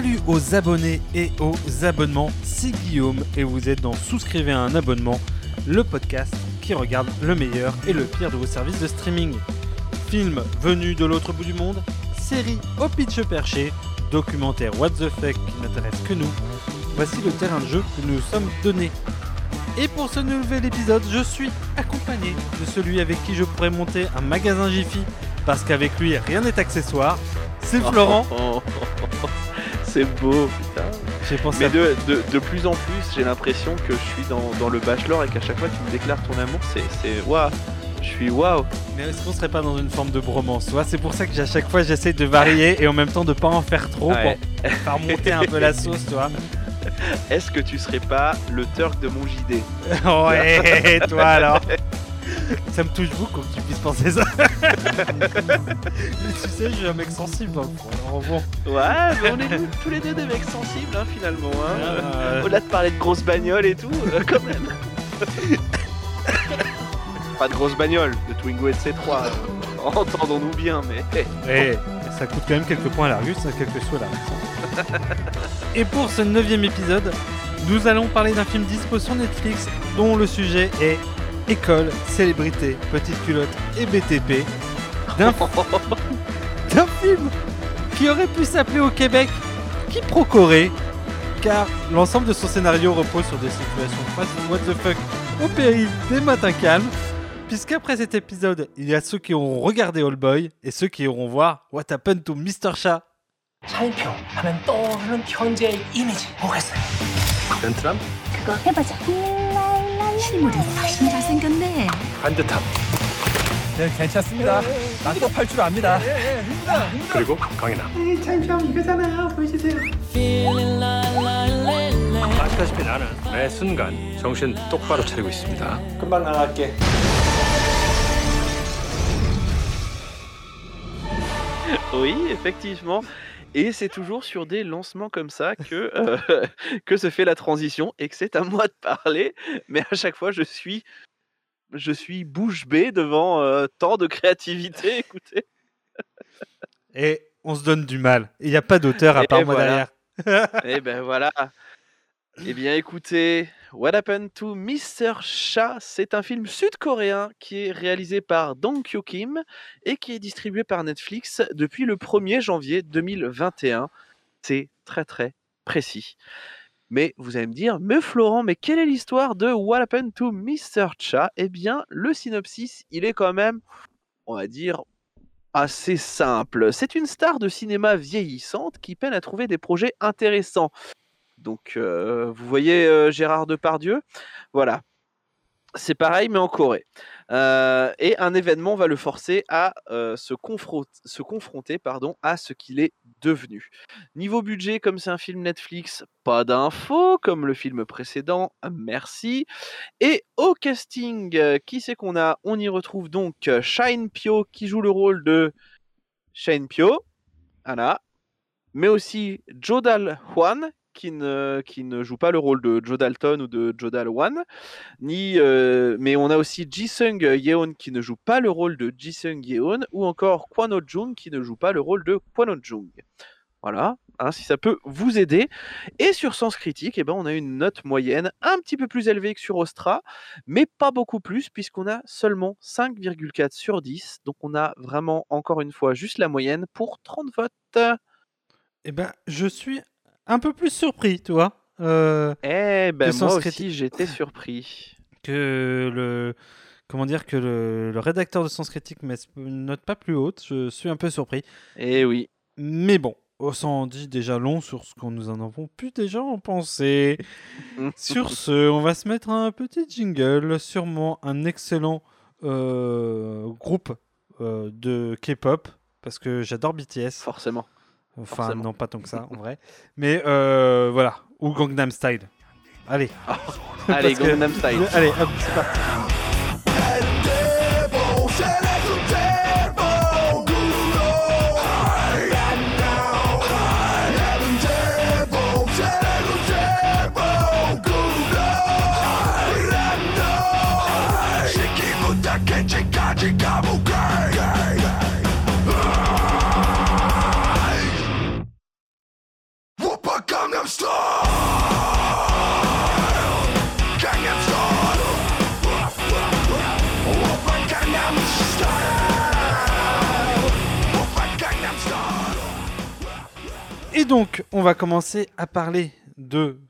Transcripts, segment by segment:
salut aux abonnés et aux abonnements, c'est Guillaume et vous êtes dans Souscrivez à un abonnement, le podcast qui regarde le meilleur et le pire de vos services de streaming. Films venus de l'autre bout du monde, séries au pitch perché, documentaires what the fuck qui n'intéressent que nous, voici le terrain de jeu que nous nous sommes donné. Et pour ce nouvel épisode, je suis accompagné de celui avec qui je pourrais monter un magasin Jiffy, parce qu'avec lui rien n'est accessoire, c'est Florent. C'est beau, putain. J'ai pensé Mais à de, de, de plus en plus, j'ai l'impression que je suis dans, dans le bachelor et qu'à chaque fois tu me déclares ton amour, c'est. c'est waouh Je suis waouh Mais est-ce qu'on serait pas dans une forme de bromance C'est pour ça que à chaque fois j'essaie de varier et en même temps de pas en faire trop Ouais. pour faire monter un peu la sauce, tu vois. Est-ce que tu serais pas le Turk de mon JD ouais, toi alors. Ça me touche beaucoup que tu puisses penser ça. Mais tu sais, je suis un mec sensible. hein, alors bon. Ouais, mais on est tous- les deux des mecs sensibles hein, finalement. Hein. Euh, Au-delà de parler de grosses bagnoles et tout, euh, quand même. pas de grosses bagnoles, de Twingo et de C3. euh, Entendons-nous bien, mais. Ouais, ça coûte quand même quelques points à l'Argus, quelques sous à l'Argus. Et pour ce neuvième épisode, nous allons parler d'un film dispo sur Netflix dont le sujet est école, célébrité, petite culotte et BTP. D'un film qui aurait pu s'appeler au Québec Qui Procoré car l'ensemble de son scénario repose sur des situations face what the fuck au péril des matins calmes puisqu'après cet épisode il y a ceux qui auront regardé All Boy et ceux qui iront voir What Happened to Mr. Chat 실물이 훨씬 잘생겼네. 반듯함 네, 괜찮습니다. 난 또 팔 줄 압니다. 그리고 강인함 아시다시피 나는 매 순간 정신 똑바로 차리고 있습니다 금방 나갈게. Oui, effectivement. Et c'est toujours sur des lancements comme ça que, euh, que se fait la transition et que c'est à moi de parler. Mais à chaque fois, je suis, je suis bouche bée devant euh, tant de créativité. Écoutez. et on se donne du mal il n'y a pas d'auteur à Et part moi voilà. derrière Eh ben voilà. Eh bien écoutez, What Happened to Mr. Cha, c'est un film sud-coréen qui est réalisé par Dong Kyo Kim et qui est distribué par Netflix depuis le 1er janvier 2021. C'est très très précis. Mais vous allez me dire, mais Florent, mais quelle est l'histoire de What Happened to Mr. Cha Eh bien, le synopsis, il est quand même, on va dire, assez simple. C'est une star de cinéma vieillissante qui peine à trouver des projets intéressants. Donc, euh, vous voyez euh, Gérard Depardieu? Voilà. C'est pareil, mais en Corée. Euh, et un événement va le forcer à se, confron- se confronter pardon, à ce qu'il est devenu. Niveau budget, comme c'est un film Netflix, pas d'infos, comme le film précédent, merci. Et au casting, qui c'est qu'on a? On y retrouve donc Shine Pyo qui joue le rôle de Shine Pyo, Anna, mais aussi Jodal Hwan qui ne, qui ne joue pas le rôle de Joe Dalton ou de Jodal Hwan, ni, euh, mais on a aussi Jisung Yeon qui ne joue pas le rôle de Jisung Yeon, ou encore Kwon Oh Jung qui ne joue pas le rôle de Kwon Oh Jung. Voilà, hein, si ça peut vous aider. Et sur Sens Critique, eh ben, on a une note moyenne un petit peu plus élevée que sur Ostra, mais pas beaucoup plus, puisqu'on a seulement 5,4 sur 10. Donc on a vraiment, encore une fois, juste la moyenne pour 30 votes. Eh ben, je suis un peu plus surpris, tu vois, euh, Eh ben moi Critique. aussi, j'étais surpris. que le comment dire que le, le rédacteur de Sens Critique met une note pas plus haute. Je suis un peu surpris, Eh oui. mais bon, on s'en dit déjà long sur ce qu'on nous en avons pu déjà en penser. Sur ce, on va se mettre un petit jingle, sûrement un excellent euh, groupe euh, de K-pop parce que j'adore BTS. Forcément. Enfin, Forcément. non, pas tant que ça, en vrai. Mais euh, voilà. Ou Gangnam Style. Allez. Allez, Parce que- Gangnam Style. Allez, hop, c'est parti. Donc, on va commencer à parler de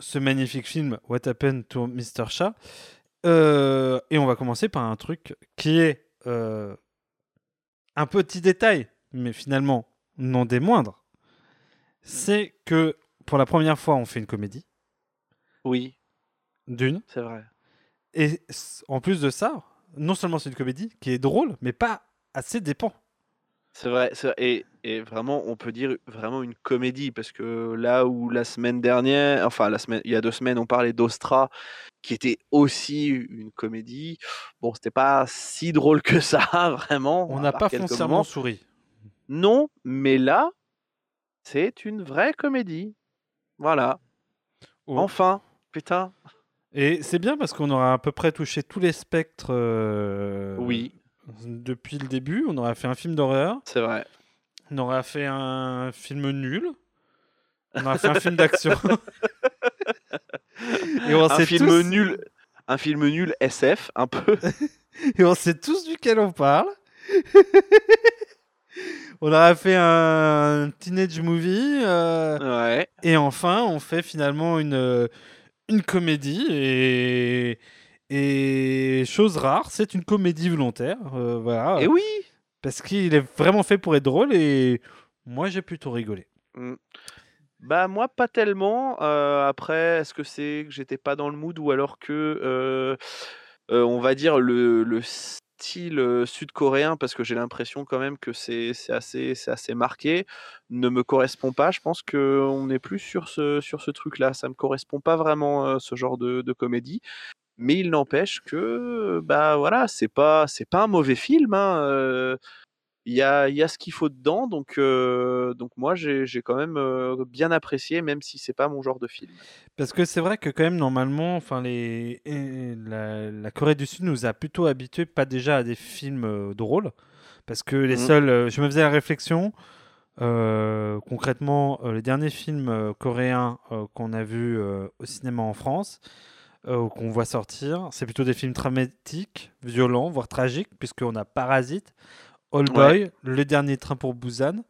ce magnifique film What Happened to Mr. Shah. Euh, et on va commencer par un truc qui est euh, un petit détail, mais finalement non des moindres. C'est que pour la première fois, on fait une comédie, Oui, d'une. c'est vrai. Et en plus de ça, non seulement c'est une comédie qui est drôle, mais pas assez dépend. C'est vrai, c'est vrai. Et, et vraiment, on peut dire vraiment une comédie, parce que là où la semaine dernière, enfin la semaine, il y a deux semaines, on parlait d'Ostra, qui était aussi une comédie. Bon, c'était pas si drôle que ça, vraiment. On n'a pas foncièrement moments. souri. Non, mais là, c'est une vraie comédie. Voilà. Oh. Enfin, putain. Et c'est bien parce qu'on aura à peu près touché tous les spectres euh, Oui, depuis le début. On aura fait un film d'horreur, c'est vrai. on aura fait un film nul, on aura fait un film d'action. et, on Un sait film tous- nul, un film nul SF, un peu. et on sait tous duquel on parle. on aura fait un teenage movie. euh, Ouais. Et enfin, on fait finalement une, une comédie. Et, et chose rare, c'est une comédie volontaire. euh, voilà. Et oui. Parce qu'il est vraiment fait pour être drôle. Et moi, j'ai plutôt rigolé. Bah moi pas tellement. Euh, après, est-ce que c'est que j'étais pas dans le mood ou alors que euh, euh, on va dire le, le style euh, sud-coréen parce que j'ai l'impression quand même que c'est c'est assez c'est assez marqué ne me correspond pas. Je pense que on est plus sur ce sur ce truc-là. Ça me correspond pas vraiment euh, ce genre de, de comédie. Mais il n'empêche que bah voilà c'est pas c'est pas un mauvais film. hein, euh, il y a, il y a ce qu'il faut dedans, donc, euh, donc moi j'ai quand même euh, bien apprécié, même si c'est pas mon genre de film. Parce que c'est vrai que quand même, normalement, enfin, les... la, la Corée du Sud nous a plutôt habitués, pas déjà à des films drôles. Parce que les Mhm. seuls... je me faisais la réflexion, concrètement, les derniers films coréens qu'on a vus au cinéma en France, euh, qu'on voit sortir, c'est plutôt des films dramatiques, violents, voire tragiques, puisqu'on a Parasite, All Boy, Le Dernier Train pour Busan.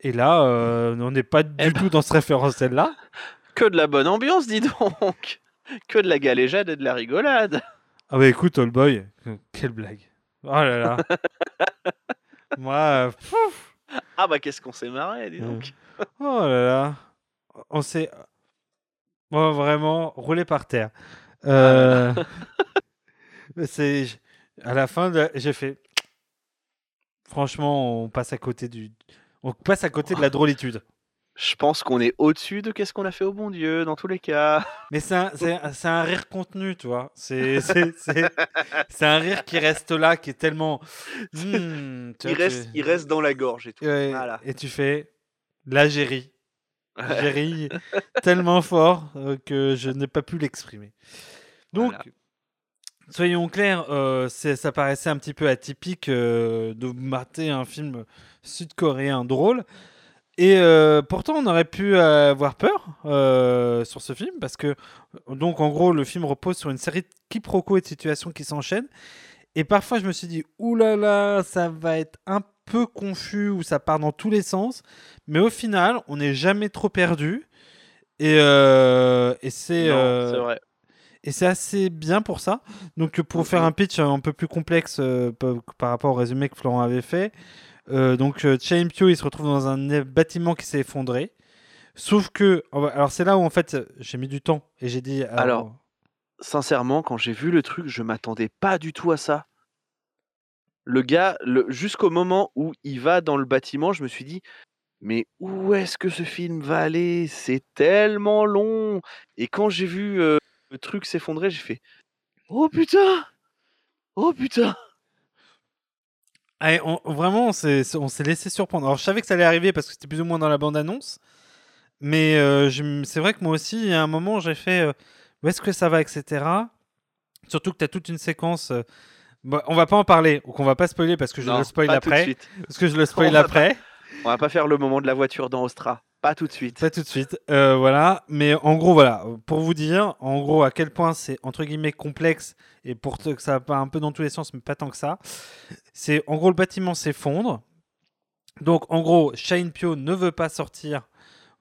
Et là, euh, on n'est pas du Eh tout dans ce référentiel-là. Que de la bonne ambiance, dis donc Que de la galéjade et de la rigolade Ah bah écoute, All Boy, quelle blague. Oh là là. Moi, euh, Ah bah qu'est-ce qu'on s'est marré, dis donc oh là là. On s'est oh, vraiment roulé par terre. Euh, mais c'est à la fin, de- j'ai fait. Franchement, on passe à côté du. On passe à côté de la drôlitude. Je pense qu'on est au-dessus de qu'est-ce qu'on a fait au bon Dieu, dans tous les cas. Mais c'est un, c'est un- rire contenu, tu vois. C'est un rire qui reste là, qui est tellement. Hmm, Il vois, reste, tu- il reste dans la gorge et tout. Ouais, Voilà. Et tu fais. Là, j'ai ri. Tellement fort euh, que je n'ai pas pu l'exprimer. Donc, Voilà. soyons clairs, euh, ça paraissait un petit peu atypique euh, de mater un film sud-coréen drôle. Et pourtant, on aurait pu avoir peur sur ce film parce que, donc, en gros, le film repose sur une série de quiproquos et de situations qui s'enchaînent. Et parfois, je me suis dit, oulala, ça va être un peu confus ou ça part dans tous les sens. Mais au final, on n'est jamais trop perdu. Et, euh, et c'est Non, euh, c'est vrai. et c'est assez bien pour ça. Donc, pour faire un pitch un peu plus complexe euh, par rapport au résumé que Florent avait fait, donc Chain Pyo, il se retrouve dans un bâtiment qui s'est effondré. Sauf que, alors c'est là où en fait j'ai mis du temps et j'ai dit. Alors, Sincèrement, quand j'ai vu le truc, je m'attendais pas du tout à ça. Le gars, le, jusqu'au moment où il va dans le bâtiment, je me suis dit, mais où est-ce que ce film va aller? C'est tellement long. Et quand j'ai vu le truc s'effondrer, j'ai fait, oh putain Oh putain vraiment, on s'est laissé surprendre. Alors, je savais que ça allait arriver parce que c'était plus ou moins dans la bande-annonce. Mais c'est vrai que moi aussi, il y a un moment, j'ai fait où est-ce que ça va, etc. Surtout que tu as toute une séquence. Bon, on va pas en parler, ou qu'on va pas spoiler parce que je Non, le spoil pas tout de après. suite. Parce que je le spoil va pas- après. On va pas faire le moment de la voiture dans Ostra. Pas tout de suite. Pas tout de suite. Euh, voilà. Mais en gros, voilà. Pour vous dire, en gros, à quel point c'est entre guillemets complexe et pour que ça va un peu dans tous les sens, mais pas tant que ça. C'est en gros le bâtiment s'effondre. Donc en gros, Shine Pyo ne veut pas sortir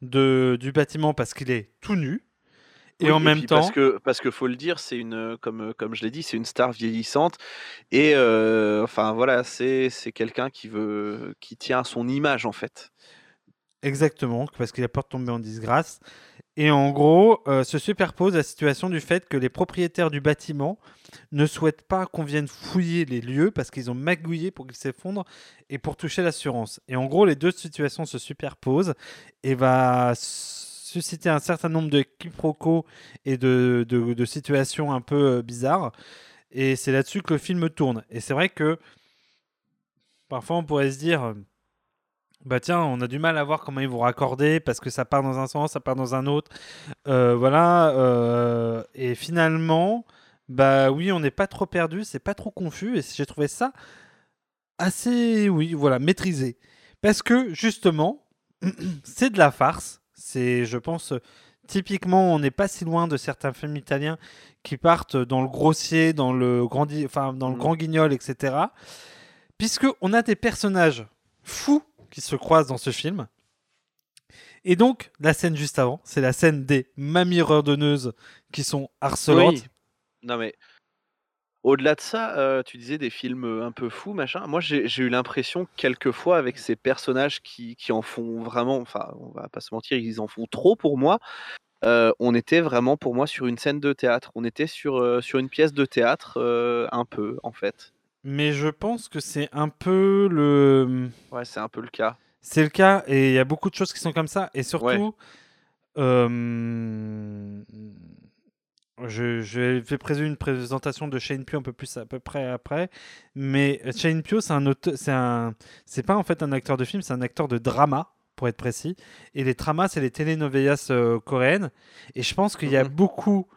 de, du bâtiment parce qu'il est tout nu. Et Oui, en même temps, parce que parce que faut le dire, c'est une euh, comme euh, comme je l'ai dit, c'est une star vieillissante et euh, enfin voilà, c'est c'est quelqu'un qui veut qui tient à son image en fait. exactement, parce qu'il a peur de tomber en disgrâce. Et en gros, euh, se superpose la situation du fait que les propriétaires du bâtiment ne souhaitent pas qu'on vienne fouiller les lieux parce qu'ils ont magouillé pour qu'ils s'effondrent et pour toucher l'assurance. Et en gros, les deux situations se superposent et va susciter un certain nombre de quiproquos et de, de- situations un peu euh, bizarres. Et c'est là-dessus que le film tourne. Et c'est vrai que parfois on pourrait se dire, euh, bah tiens, on a du mal à voir comment ils vont raccorder parce que ça part dans un sens, ça part dans un autre. Euh, voilà. et finalement, bah oui, on n'est pas trop perdu, c'est pas trop confus. Et j'ai trouvé ça assez, oui, voilà, maîtrisé. Parce que justement, c'est de la farce. C'est, je pense, typiquement, on n'est pas si loin de certains films italiens qui partent dans le grossier, dans le grand, enfin, dans le Mhm. grand guignol, etc. Puisque on a des personnages fous qui se croisent dans ce film. Et donc, la scène juste avant, c'est la scène des mamies redonneuses qui sont harcelantes. Oui. Non mais au-delà de ça, euh, tu disais des films euh, un peu fous, machin. Moi, j'ai eu l'impression quelquefois avec ces personnages qui, qui en font vraiment, enfin, on va pas se mentir, ils en font trop pour moi. euh, on était vraiment pour moi sur une scène de théâtre. On était sur, euh, sur une pièce de théâtre, un peu en fait. Mais je pense que c'est un peu le. Ouais, c'est un peu le cas. C'est le cas, et il y a beaucoup de choses qui sont comme ça. Et surtout, je, je vais présumer une présentation de Shane Pugh un peu plus à peu près après. Mais Shane Pugh, c'est un c'est un, c'est pas en fait un acteur de film, c'est un acteur de drama, pour être précis. Et les dramas, c'est les telenovelas euh, coréennes. Et je pense qu'il y a Mhm. beaucoup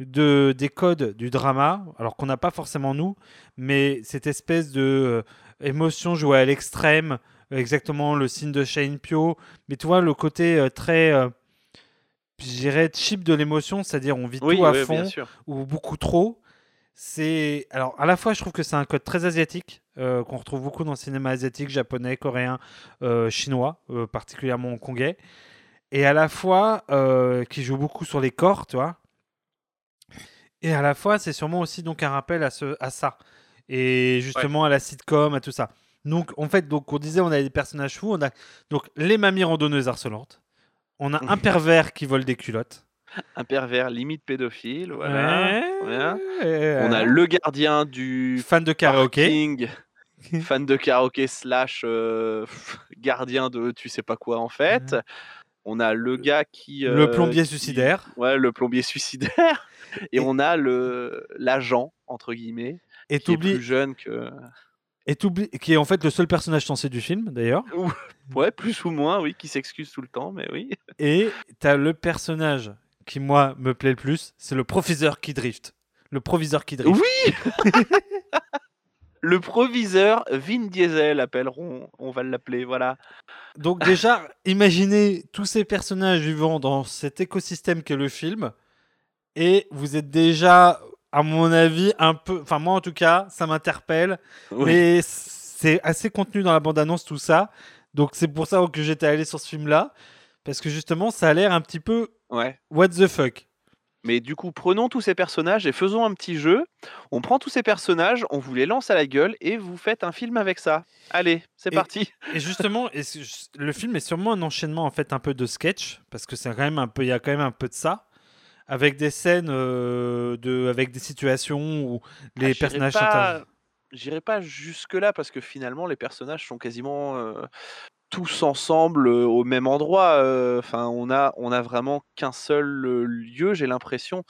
de des codes du drama, alors qu'on n'a pas forcément nous, mais cette espèce de euh, émotion jouée à l'extrême, exactement le signe de Shane Pugh, mais tu vois le côté euh, très, je dirais cheap de l'émotion, c'est-à-dire on vit Oui, tout à fond ou beaucoup trop. C'est alors à la fois je trouve que c'est un code très asiatique euh, qu'on retrouve beaucoup dans le cinéma asiatique, japonais, coréen, euh, chinois, euh, particulièrement hongkongais, et à la fois qui joue beaucoup sur les corps, tu vois. Et à la fois c'est sûrement aussi donc un rappel à ce à ça et justement à la sitcom, à tout ça. Donc en fait donc on disait on a des personnages fous, on a donc les mamies randonneuses harcelantes, on a un pervers qui vole des culottes. Un pervers limite pédophile, voilà. Ouais, voilà. On a le gardien du fan de karaoké. parking, fan de karaoké slash euh, gardien de tu sais pas quoi en fait. On a le gars qui Le euh, plombier qui- suicidaire. Ouais, le plombier suicidaire. Et, Et- on a le l'agent entre guillemets Et qui est plus jeune que et qui est en fait le seul personnage censé du film d'ailleurs. ouais plus ou moins oui qui s'excuse tout le temps mais oui. Et t'as le personnage qui moi me plaît le plus, c'est le professeur qui drift. Le proviseur qui drift. Oui. Le proviseur Vin Diesel appelleront, on va l'appeler voilà. Donc déjà, imaginez tous ces personnages vivant dans cet écosystème qu'est le film, et vous êtes déjà, à mon avis, un peu, enfin moi en tout cas, ça m'interpelle, Oui. mais c'est assez contenu dans la bande-annonce tout ça, donc c'est pour ça que j'étais allé sur ce film-là, parce que justement, ça a l'air un petit peu Ouais. what the fuck. Mais du coup, prenons tous ces personnages et faisons un petit jeu. On prend tous ces personnages, on vous les lance à la gueule et vous faites un film avec ça. Allez, c'est parti. Et justement, et le film est sûrement un enchaînement en fait un peu de sketch parce que c'est quand même un peu, il y a quand même un peu de ça, avec des scènes euh, de, avec des situations où les Ah, personnages pas- J'irai pas jusque-là parce que finalement, les personnages sont quasiment euh, tous ensemble euh, au même endroit. Enfin, on a, on a vraiment qu'un seul lieu. J'ai l'impression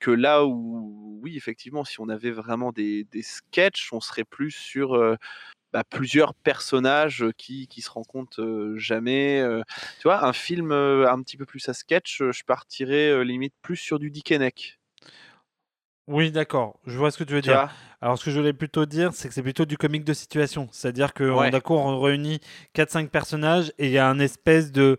que là où, oui, effectivement, si on avait vraiment des, des sketchs, on serait plus sur bah, plusieurs personnages euh, qui, qui se rencontrent euh, jamais. euh. tu vois, un film un petit peu plus à sketch, je partirais limite plus sur du Dick et Neck, Oui, d'accord. Je vois ce que tu veux tu dire. Alors, ce que je voulais plutôt dire, c'est que c'est plutôt du comique de situation. C'est-à-dire que Ouais. on réunit 4-5 personnages et il y a un espèce de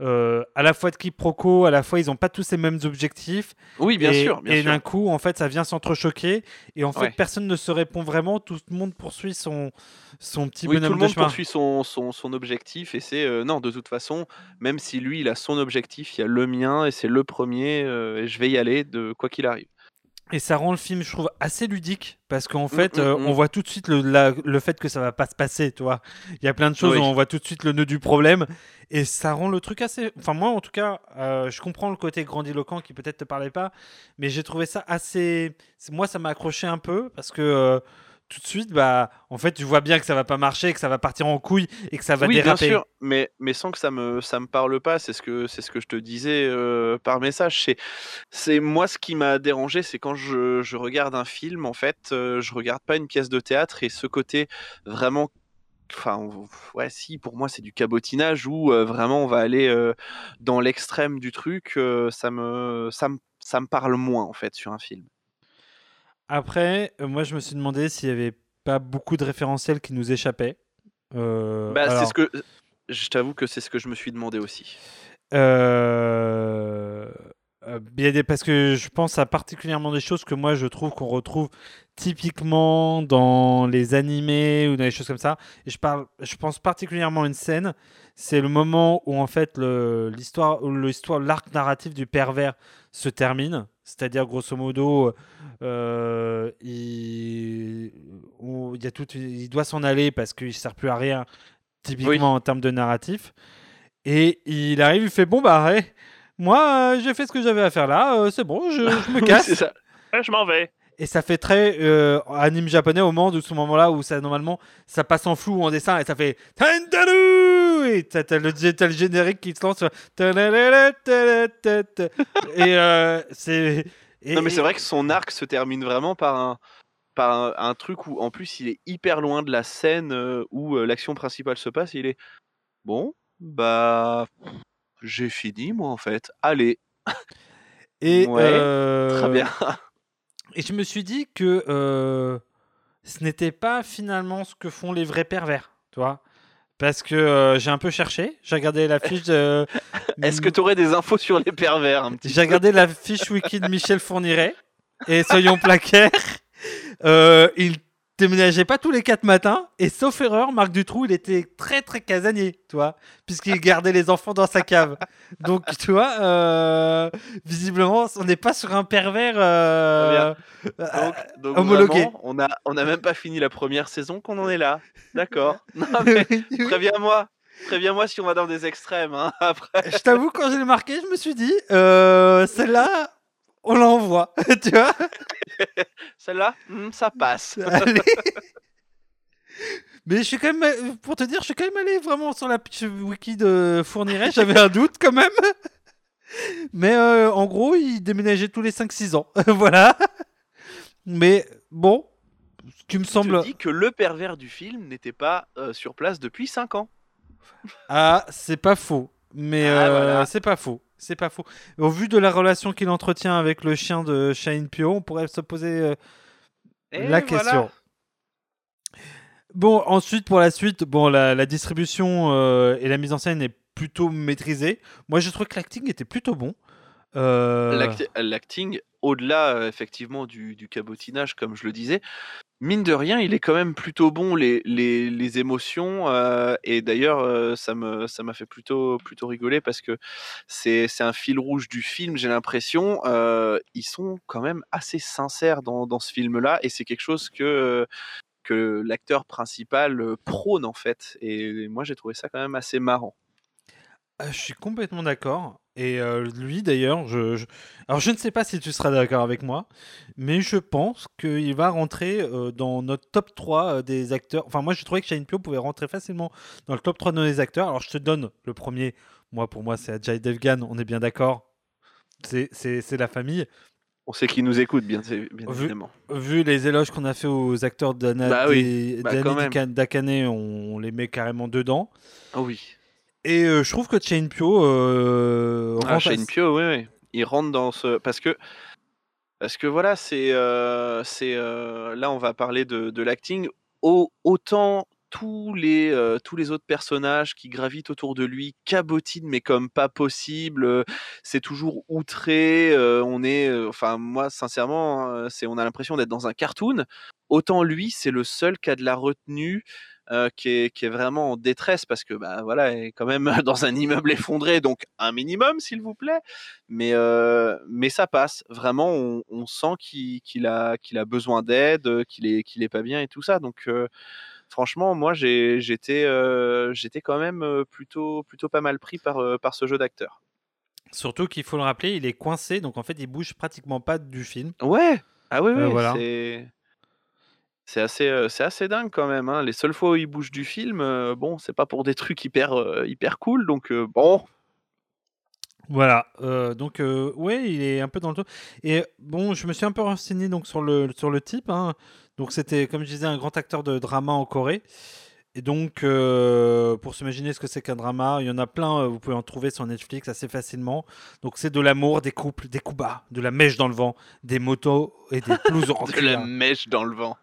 euh, à la fois de quiproquo, à la fois ils n'ont pas tous les mêmes objectifs. Oui, bien et, sûr. Bien et d'un coup, en fait, ça vient s'entrechoquer. Et en fait, Ouais. personne ne se répond vraiment. Tout le monde poursuit son, son petit Oui, tout bonhomme le de monde chemin. poursuit son, son, son objectif et c'est euh, non, de toute façon, même si lui il a son objectif, il y a le mien et c'est le premier euh, et je vais y aller de quoi qu'il arrive. Et ça rend le film, je trouve, assez ludique parce qu'en Mm, fait, mm, euh, mm. on voit tout de suite le, la- le fait que ça va pas se passer, tu vois. Il y a plein de choses Oui. où on voit tout de suite le nœud du problème et ça rend le truc assez. Enfin, moi, en tout cas, euh, je comprends le côté grandiloquent qui peut-être te parlait pas, mais j'ai trouvé ça assez. Moi, ça m'a accroché un peu parce que. euh, tout de suite, bah, en fait, tu vois bien que ça va pas marcher, que ça va partir en couille et que ça va oui, déraper. bien sûr, mais, mais sans que ça me, ça me parle pas, c'est ce que, c'est ce que je te disais euh, par message. C'est, c'est moi ce qui m'a dérangé, c'est quand je, je regarde un film, en fait, euh, je regarde pas une pièce de théâtre et ce côté vraiment. Enfin, ouais, si, pour moi, c'est du cabotinage où euh, vraiment on va aller euh, dans l'extrême du truc, euh, ça, me, ça, me, ça me parle moins, en fait, sur un film. Après, euh, moi, je me suis demandé s'il y avait pas beaucoup de référentiels qui nous échappaient. Euh, Bah, c'est ce que. Je t'avoue que c'est ce que je me suis demandé aussi. Euh, euh, parce que je pense à particulièrement des choses que moi je trouve qu'on retrouve typiquement dans les animés ou dans les choses comme ça. Et je parle, je pense particulièrement à une scène. C'est le moment où en fait l'histoire, l'arc narratif du pervers se termine. C'est-à-dire grosso modo, euh, il, où il y a tout, il doit s'en aller parce qu'il sert plus à rien, typiquement en termes de narratif. Et il arrive, il fait bon bah ouais, moi euh, j'ai fait ce que j'avais à faire là, euh, c'est bon, je, je me casse. c'est ça. Ouais, je m'en vais. Et ça fait très euh, anime japonais au moment de ce moment-là où ça normalement ça passe en flou ou en dessin et ça fait Tandaru et t'as t'as le, t'as le générique qui se lance. et euh, c'est. et- Non, mais c'est vrai que son arc se termine vraiment par un, par un, un truc où, en plus, il est hyper loin de la scène euh, où euh, l'action principale se passe. et il est bon, bah, j'ai fini, moi, en fait. Allez, Et, Ouais, euh, très bien. Et je me suis dit que euh, ce n'était pas finalement ce que font les vrais pervers, tu vois. Parce que euh, j'ai un peu cherché, j'ai regardé la fiche de. Est-ce que tu aurais des infos sur les pervers J'ai regardé la fiche wiki de Michel Fourniret. Et soyons placaires, euh, il déménageait pas tous les quatre matins. Et sauf erreur, Marc Dutroux, il était très très casanier, tu vois. Puisqu'il gardait les enfants dans sa cave. Donc, tu vois, euh, visiblement, on n'est pas sur un pervers. euh, euh, Donc, donc homologué. vraiment, on a, on a même pas fini la première saison qu'on en est là. D'accord. Préviens-moi. Préviens-moi si on va dans des extrêmes. hein, Après. je t'avoue, quand je l'ai marqué, je me suis dit, euh, celle-là, on l'envoie, tu vois. Celle-là, hmm, ça passe. Allez. Mais je suis quand même, euh, pour te dire, je suis quand même allé vraiment sur la wiki de Fourniret. J'avais un doute quand même. Mais euh, en gros, il déménageait tous les 5-6 ans. voilà. Mais bon, ce qui me semble. te dis que le pervers du film n'était pas euh, sur place depuis 5 ans. Ah, c'est pas faux. Mais Ah, euh, voilà. c'est pas faux. C'est pas faux. Au vu de la relation qu'il entretient avec le chien de Shane Pio, on pourrait se poser euh, la voilà. question. Bon, ensuite, pour la suite, bon, la, la distribution euh, et la mise en scène est plutôt maîtrisée. Moi, je trouve que l'acting était plutôt bon. L'act- L'acting, au-delà effectivement du, cabotinage, comme je le disais, mine de rien, il est quand même plutôt bon. Les, les, les émotions, et d'ailleurs, ça ça m'a fait plutôt plutôt rigoler parce que c'est un fil rouge du film. J'ai l'impression, ils sont quand même assez sincères dans, dans ce film-là, et c'est quelque chose que que l'acteur principal prône en fait. Et moi, j'ai trouvé ça quand même assez marrant. Euh, je suis complètement d'accord. Et euh, lui, d'ailleurs, je, je- alors je ne sais pas si tu seras d'accord avec moi, mais je pense qu'il va rentrer euh, dans notre top 3 euh, des acteurs. Enfin, moi, je trouvais que Shane Pio pouvait rentrer facilement dans le top 3 de nos acteurs. Alors, je te donne le premier. Moi, pour moi, c'est Ajay Devgan. On est bien d'accord. C'est- C'est c'est la famille. On sait qu'il nous écoute, bien, bien Vu- évidemment. Vu les éloges qu'on a fait aux acteurs d'Anna Bah oui, bah Dakane, on, on les met carrément dedans. Ah oui. Et euh, je trouve que Shane Pio euh, Ah, assez- Pio, oui, oui. Il rentre dans ce. Parce que. Parce que voilà, c'est. euh, c'est Là, on va parler de, de l'acting. Au- Autant tous les, euh, tous les autres personnages qui gravitent autour de lui cabotinent, mais comme pas possible. euh, C'est toujours outré. euh, on est, enfin, moi, sincèrement, hein, c'est, on a l'impression d'être dans un cartoon. Autant lui, c'est le seul qui a de la retenue, euh, qui, est, qui est vraiment en détresse parce que, bah voilà, il est quand même dans un immeuble effondré, donc un minimum, s'il vous plaît. Mais, euh, mais ça passe. Vraiment, on, on sent qu'il, a, qu'il a besoin d'aide, qu'il est, qu'il est pas bien et tout ça. Donc, euh, franchement, moi, j'étais, j'étais quand même plutôt, plutôt pas mal pris par, par ce jeu d'acteur. Surtout qu'il faut le rappeler, il est coincé, donc en fait, il bouge pratiquement pas du film. Ouais. Ah oui, oui, voilà. c'est. C'est assez, euh, c'est assez dingue quand même. hein. Les seules fois où il bouge du film, euh, bon, c'est pas pour des trucs hyper, euh, hyper cool. Donc, euh, bon, Voilà, euh, donc euh, ouais, il est un peu dans le dos. Et bon, je me suis un peu renseigné donc sur le sur le type. hein. Donc c'était, comme je disais, un grand acteur de drama en Corée. Et donc, euh, pour s'imaginer ce que c'est qu'un drama, il y en a plein. euh, vous pouvez en trouver sur Netflix assez facilement. Donc c'est de l'amour, des couples, des coups bas, de la mèche dans le vent, des motos et des blousons en de la cuir. mèche dans le vent.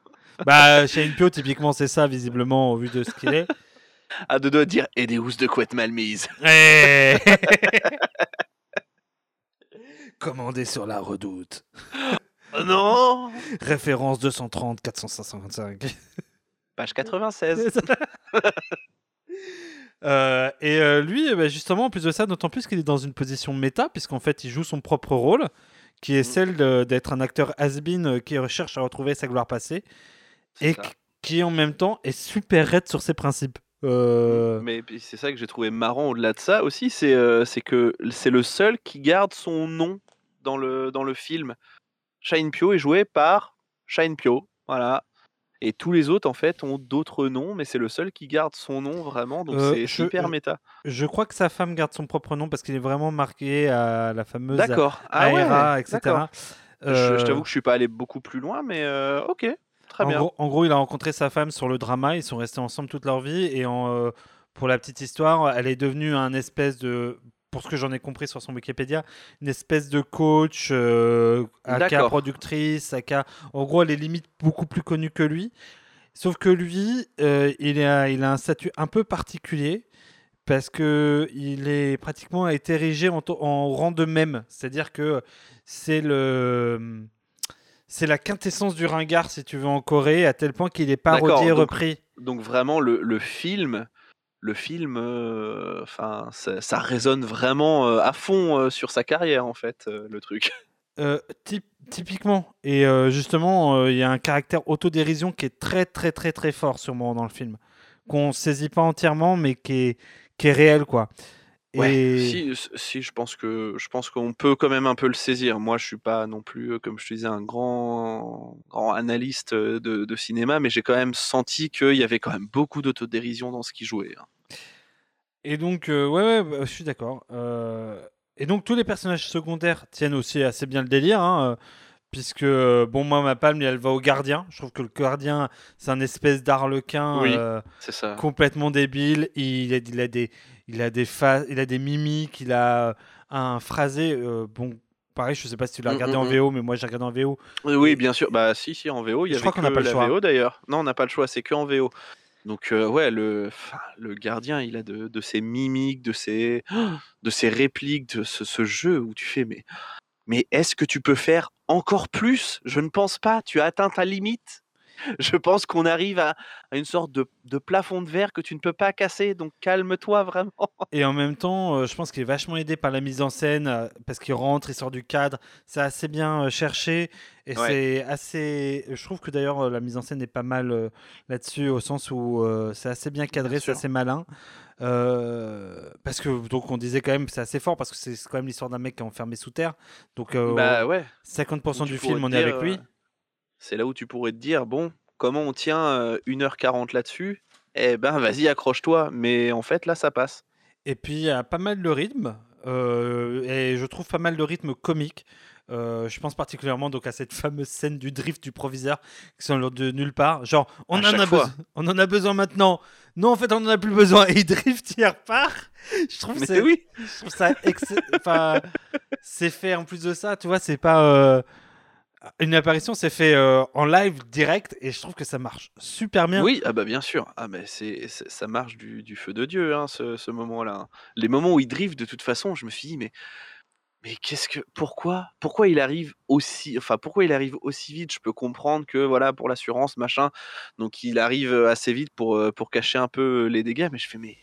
Bah, Shane Pio, typiquement, c'est ça visiblement au vu de ce qu'il est. À deux doigts de dire et des housses de couette mal mises. Eh Commandé sur la redoute. Oh non Référence 230 455. Page 96. Euh, et euh, lui, eh ben, justement, en plus de ça, d'autant plus qu'il est dans une position méta, puisqu'en fait, il joue son propre rôle, qui est Mhm. celle d'être un acteur has-been euh, qui recherche à retrouver sa gloire passée, et ça. qui- en même temps est super raide sur ses principes. Euh, Mais c'est ça que j'ai trouvé marrant au-delà de ça aussi, c'est euh, c'est que c'est le seul qui garde son nom dans le, dans le film. Shine Pio est joué par Shine Pio, voilà. Et tous les autres en fait ont d'autres noms, mais c'est le seul qui garde son nom vraiment, donc Euh, c'est je- méta. Je crois que sa femme garde son propre nom parce qu'il est vraiment marqué à la fameuse D'accord. Ah ouais, etc. Je, je t'avoue que je suis pas allé beaucoup plus loin, mais ok, très en bien. Gros, en gros, il a rencontré sa femme sur le drama. Ils sont restés ensemble toute leur vie. Et en, euh, pour la petite histoire, elle est devenue un espèce de, pour ce que j'en ai compris sur son Wikipédia, une espèce de coach, euh, aka productrice, aka. En gros, elle est limite beaucoup plus connue que lui. Sauf que lui, euh, il, a, il a un statut un peu particulier parce que il est pratiquement a été érigé en, en rang de même. C'est-à-dire que c'est le c'est la quintessence du ringard, si tu veux, en Corée, à tel point qu'il est parodié et repris. Donc vraiment le, le film, le film, euh, enfin ça, ça résonne vraiment euh, à fond euh, sur sa carrière en fait, le truc. Typ- typiquement. Et justement, il y a un caractère autodérision qui est très, très, très, très fort, sûrement, dans le film. Qu'on saisit pas entièrement, mais qui est, qui est réel, quoi. Ouais, Et- si, si, je pense que je pense qu'on peut quand même un peu le saisir. Moi, je suis pas non plus, comme je te disais, un grand grand analyste euh, de, de cinéma, mais j'ai quand même senti qu'il y avait quand même beaucoup d'autodérision dans ce qu'il jouait. hein. Et donc, euh, ouais, ouais, bah, je suis d'accord. Euh, et donc, tous les personnages secondaires tiennent aussi assez bien le délire, hein, puisque, bon, moi, ma palme, elle va au gardien. Je trouve que le gardien, c'est un espèce d'arlequin Oui. euh, C'est ça. complètement débile. Il il a des, il a des fa- il a des mimiques, il a un phrasé. euh, bon, pareil, je sais pas si tu l'as Mm, regardé mm, en mm. VO, mais moi, j'ai regardé en VO. Oui, oui, bien sûr. Bah si, si, en VO, il y Je avait crois qu'on n'a pas le choix. VO d'ailleurs. Non, on n'a pas le choix, c'est que en VO. Donc euh, ouais, le, enfin, le gardien, il a de, de ses mimiques, de ses, de ses répliques, de ce, ce jeu où tu fais mais, mais est-ce que tu peux faire encore plus? Je ne pense pas. Tu as atteint ta limite? Je pense qu'on arrive à, à une sorte de, de plafond de verre que tu ne peux pas casser. Donc calme-toi vraiment. Et en même temps, euh, je pense qu'il est vachement aidé par la mise en scène, euh, parce qu'il rentre, il sort du cadre, c'est assez bien euh, cherché, et Ouais. c'est assez... Je trouve que d'ailleurs, la mise en scène est pas mal là-dessus, au sens où c'est assez bien cadré, c'est assez malin. Euh, parce que, donc on disait quand même, c'est assez fort, parce que c'est quand même l'histoire d'un mec qui est enfermé sous terre, donc euh, bah ouais. 50% Où tu du pourrais film, on est avec lui. C'est là où tu pourrais te dire, bon, comment on tient euh, 1h40 là-dessus? Eh ben, vas-y, accroche-toi. Mais en fait, là, ça passe. Et puis, il y a pas mal de rythme, euh, et je trouve pas mal de rythme comique. Euh, je pense particulièrement donc à cette fameuse scène du drift du proviseur qui sont de nulle part. Genre, on en, a besoin, on en a besoin maintenant. Non, en fait, on en a plus besoin. Et il drift, il repart. Je trouve, Mais c'est- oui, je trouve ça ex- enfin, c'est fait en plus de ça, tu vois, c'est pas. euh, une apparition, c'est fait euh, en live direct et je trouve que ça marche super bien. Oui, ah bah bien sûr. Ah mais c'est ça marche du, du feu de Dieu hein, ce, ce moment-là. hein. Les moments où il drift de toute façon, je me suis dit mais mais qu'est-ce que pourquoi pourquoi il arrive aussi enfin pourquoi il arrive aussi vite? Je peux comprendre que voilà pour l'assurance machin, donc il arrive euh, assez vite pour euh, pour cacher un peu les dégâts. Mais je fais mais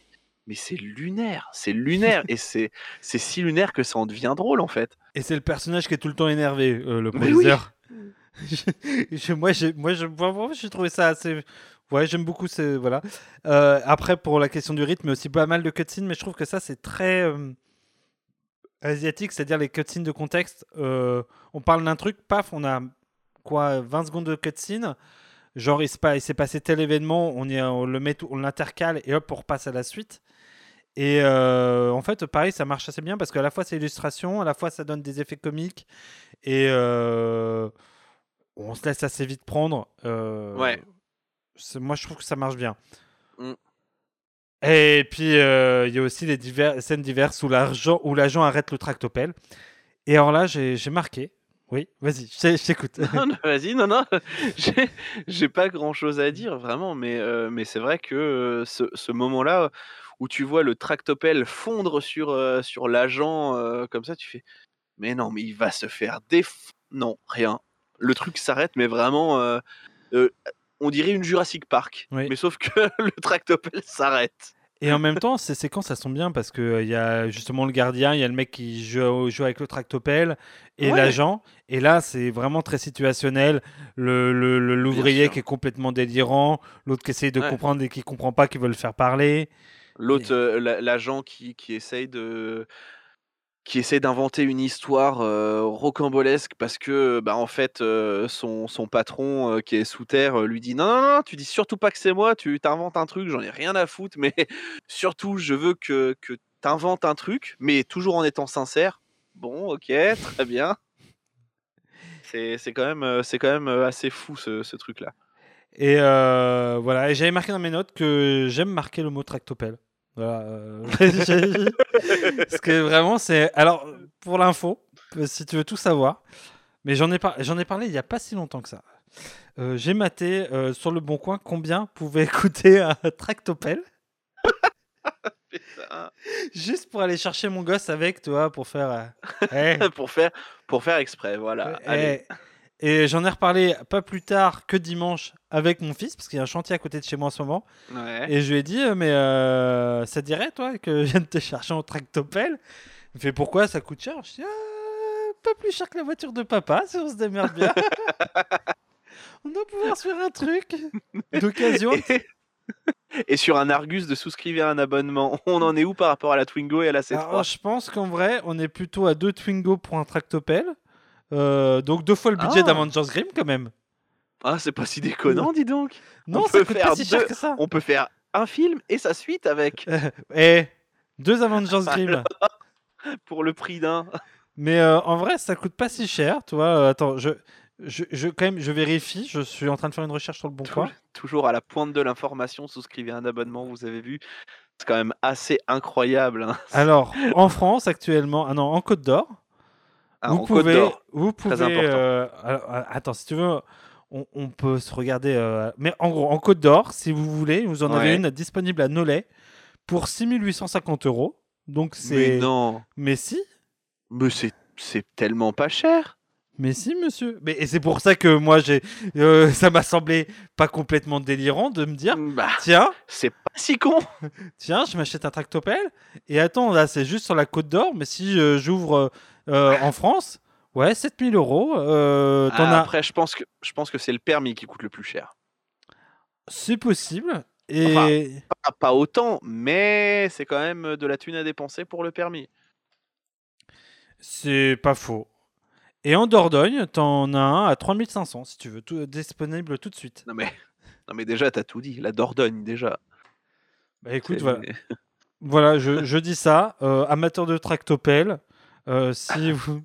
mais c'est lunaire, c'est lunaire et c'est c'est si lunaire que ça en devient drôle en fait. Et c'est le personnage qui est tout le temps énervé, euh, le oui. Je- je- moi, j'ai, moi, je, vraiment, j'ai trouvé ça assez. Ouais, j'aime beaucoup. ce- Voilà. Euh, après, pour la question du rythme, aussi pas mal de cutscenes, mais je trouve que ça, c'est très euh, asiatique, c'est-à-dire les cutscenes de contexte. euh, on parle d'un truc, paf, on a quoi, 20 secondes de cutscene. Genre, il, s'est passé tel événement, on, y, on le met, on l'intercale et hop, on repasse à la suite. Et euh, en fait, pareil, ça marche assez bien parce qu'à la fois c'est illustration, à la fois ça donne des effets comiques et euh, on se laisse assez vite prendre. euh, Ouais. Moi, je trouve que ça marche bien. Mm. Et puis, euh, il y a aussi les divers, scènes diverses où l'argent- où l'agent arrête le tractopelle. Et alors là, j'ai marqué. Oui, vas-y, je t'écoute. Non, non, Vas-y, non, non, j'ai- pas grand chose à dire vraiment, mais, mais c'est vrai que ce, ce moment-là où tu vois le tractopelle fondre sur, euh, sur l'agent euh, comme ça, tu fais Mais non, mais il va se faire déf. Non, rien. Le truc s'arrête, mais vraiment, euh, on dirait une Jurassic Park, Oui. mais sauf que le tractopelle s'arrête. Et en même temps, ces séquences, elles sont bien parce qu'il y a justement le gardien, il y a le mec qui joue, joue avec le tractopelle et Ouais. l'agent. Et là, c'est vraiment très situationnel. Le- le- le- L'ouvrier sûr. qui est complètement délirant, l'autre qui essaye de Ouais. comprendre et qui comprend pas, qui veut le faire parler. L'autre, euh, la- l'agent qui, qui essaye de qui essaie d'inventer une histoire euh, rocambolesque parce que bah, en fait euh, son, son patron euh, qui est sous terre lui dit non non non tu dis surtout pas que c'est moi tu t'inventes un truc j'en ai rien à foutre mais surtout je veux que que t'inventes un truc mais toujours en étant sincère. Bon ok très bien. C'est quand même c'est quand même assez fou ce, ce truc là Et voilà, et j'avais marqué dans mes notes que j'aime marquer le mot tractopelle. Voilà. euh, Parce que vraiment, c'est. Alors, pour l'info, euh, si tu veux tout savoir, mais j'en ai, par- j'en ai parlé il n'y a pas si longtemps que ça. Euh, j'ai maté euh, sur le bon coin combien pouvait coûter un tractopelle juste pour aller chercher mon gosse avec, tu vois, pour faire. eh, pour faire pour faire exprès voilà eh. allez Et j'en ai reparlé pas plus tard que dimanche avec mon fils, parce qu'il y a un chantier à côté de chez moi en ce moment. ouais. Et je lui ai dit, euh, mais euh, ça dirait, toi, que je vienne te chercher en tractopelle? Il me fait, pourquoi? Ça coûte cher? Je dis, Ah, pas plus cher que la voiture de papa, si on se démerde bien. on doit pouvoir se faire un truc d'occasion. Et, sur un Argus de souscrire un abonnement, on en est où par rapport à la Twingo et à la C3 Alors, je pense qu'en vrai, on est plutôt à deux Twingo pour un tractopelle. Euh, donc deux fois le budget Ah. d'Avengers Grimm quand même. Ah, c'est pas si déconnant, dis donc. Non, On ça peut coûte faire pas si cher deux- que ça. On peut faire un film et sa suite avec Et deux Avengers Grimm. pour le prix d'un. Mais euh, en vrai, ça coûte pas si cher, tu vois. Euh, attends, je, je, je, quand même, je vérifie. Je suis en train de faire une recherche sur le bon Tou- coin. Toujours à la pointe de l'information, souscrivez un abonnement, vous avez vu. C'est quand même assez incroyable. hein. Alors, en France actuellement, ah non, en Côte d'Or, Ah, vous pouvez, d'Or. vous pouvez. important. euh, euh, attends, si tu veux, on, on peut se regarder. euh, mais en gros, en Côte d'Or, si vous voulez, vous en avez une disponible à Nolay pour 6850 euros. Donc Mais c'est. non, Mais si, mais c'est c'est tellement pas cher. mais si, monsieur. Mais et c'est pour ça que moi, j'ai, euh, ça m'a semblé pas complètement délirant de me dire, Bah, tiens. c'est pas si con. tiens, je m'achète un tractopelle. Et attends, là, c'est juste sur la côte d'Or, mais si euh, j'ouvre euh, en France, ouais, 7000 euros. Euh, Ah, as... Après, je pense que je pense que c'est le permis qui coûte le plus cher. C'est possible. Et Enfin, Pas, pas autant, mais c'est quand même de la thune à dépenser pour le permis. c'est pas faux. Et en Dordogne, t'en as un à 3500 si tu veux, tout, disponible tout de suite. Non mais, non mais déjà, t'as tout dit. La Dordogne, déjà. Bah écoute, voilà, voilà je, je dis ça. Euh, amateur de tractopelle, euh, si vous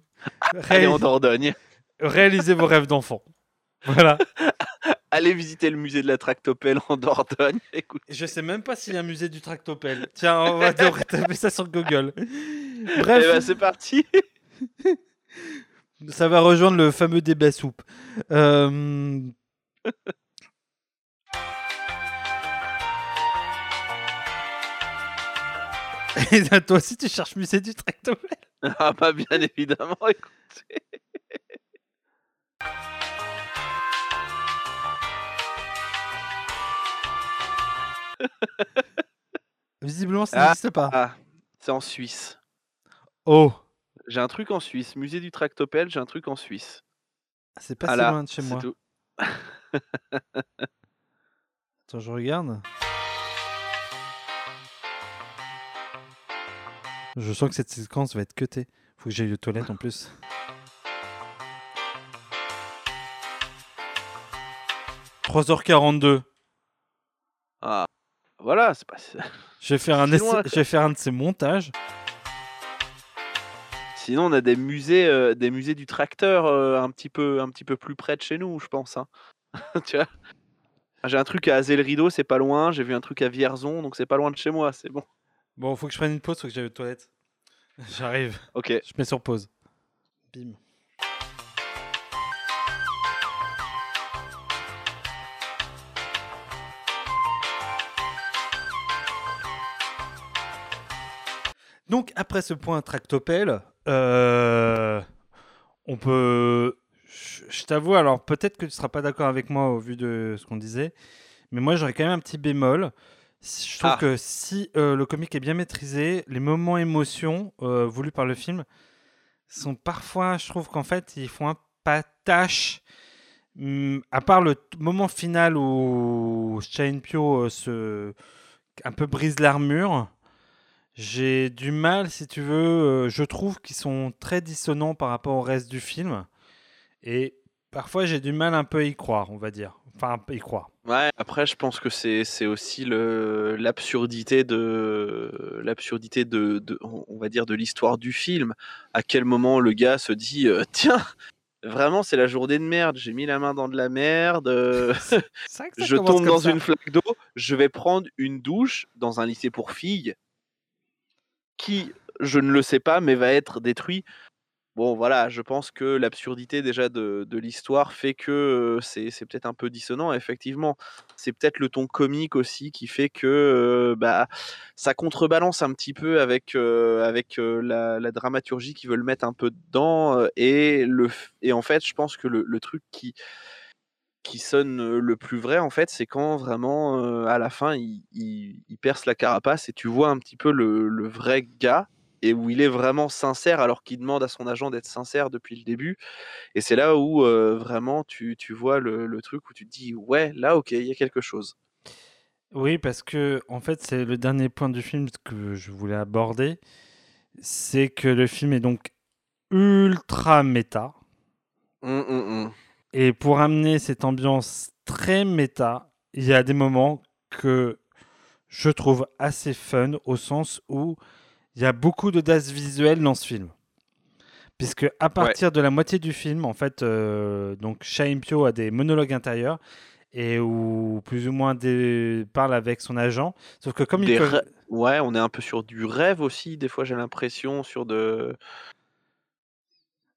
Allez en Dordogne. réalisez vos rêves d'enfant. Voilà. Allez visiter le musée de la tractopelle en Dordogne. Écoute, Je sais même pas s'il y a un musée du tractopelle. Tiens, on va taper ça sur Google. eh Bref, ben, c'est parti. Ça va rejoindre le fameux débat soupe. Euh, Et toi aussi, tu cherches musée du tractopelle Ah bah bien évidemment, écoutez. Visiblement, ça Ah. n'existe pas. Ah, c'est en Suisse. Oh, J'ai un truc en Suisse. Musée du tractopelle, j'ai un truc en Suisse. c'est pas Ah si là, loin de chez moi. tout. Attends, je regarde. Je sens que cette séquence va être cutée. Faut que j'aille aux toilettes en plus. « 3h42. Ah, voilà, c'est pas. Je vais faire un, je vais faire un de ces montages. Sinon, on a des musées, euh, des musées du tracteur euh, un petit peu, un petit peu plus près de chez nous, je pense. hein. tu vois? J'ai un truc à Azel Rideau, c'est pas loin. J'ai vu un truc à Vierzon, donc c'est pas loin de chez moi. C'est bon. Bon, faut que je prenne une pause, faut que j'aille aux toilettes. J'arrive. Ok. Je mets sur pause. Bim. Donc, après ce point tractopelle, euh, on peut. Je, je t'avoue, alors peut-être que tu ne seras pas d'accord avec moi au vu de ce qu'on disait, mais moi j'aurais quand même un petit bémol. Je trouve Ah. que si euh, le comique est bien maîtrisé, les moments émotions euh, voulus par le film sont parfois, je trouve qu'en fait, ils font un patache. Hum, à part le moment final où Shane Pio euh, se un peu brise l'armure, j'ai du mal, si tu veux, je trouve qu'ils sont très dissonants par rapport au reste du film. Et parfois, j'ai du mal un peu à y croire, on va dire. Enfin, y croire. Ouais. Après, je pense que c'est, aussi l'absurdité de l'absurdité de, de- on va dire, de l'histoire du film. À quel moment le gars se dit, euh, tiens. Vraiment, c'est la journée de merde. J'ai mis la main dans de la merde. euh, je tombe dans ça. une flaque d'eau, je vais prendre une douche dans un lycée pour filles qui, je ne le sais pas, mais va être détruit. Bon, voilà, je pense que l'absurdité déjà de, de l'histoire fait que c'est peut-être un peu dissonant, effectivement. C'est peut-être le ton comique aussi qui fait que bah, ça contrebalance un petit peu avec, avec la, dramaturgie qui veut le mettre un peu dedans. et, le, et en fait, je pense que le, le truc qui, qui sonne le plus vrai, en fait, c'est quand vraiment, à la fin, il, il- il perce la carapace et tu vois un petit peu le, le vrai gars et où il est vraiment sincère alors qu'il demande à son agent d'être sincère depuis le début. Et c'est là où euh, vraiment tu, tu vois le, le truc où tu te dis, ouais, là, ok, il y a quelque chose. Oui, parce que en fait, c'est le dernier point du film que je voulais aborder. C'est que le film est donc ultra méta. Hum, hum, hum. Et pour amener cette ambiance très méta, il y a des moments que je trouve assez fun au sens où il y a beaucoup d'audace visuelle dans ce film. Puisque à partir de la moitié du film, en fait, euh, donc a des monologues intérieurs et où plus ou moins des... parle avec son agent. Sauf que comme il peut... Ouais, on est un peu sur du rêve aussi, des fois j'ai l'impression, sur de.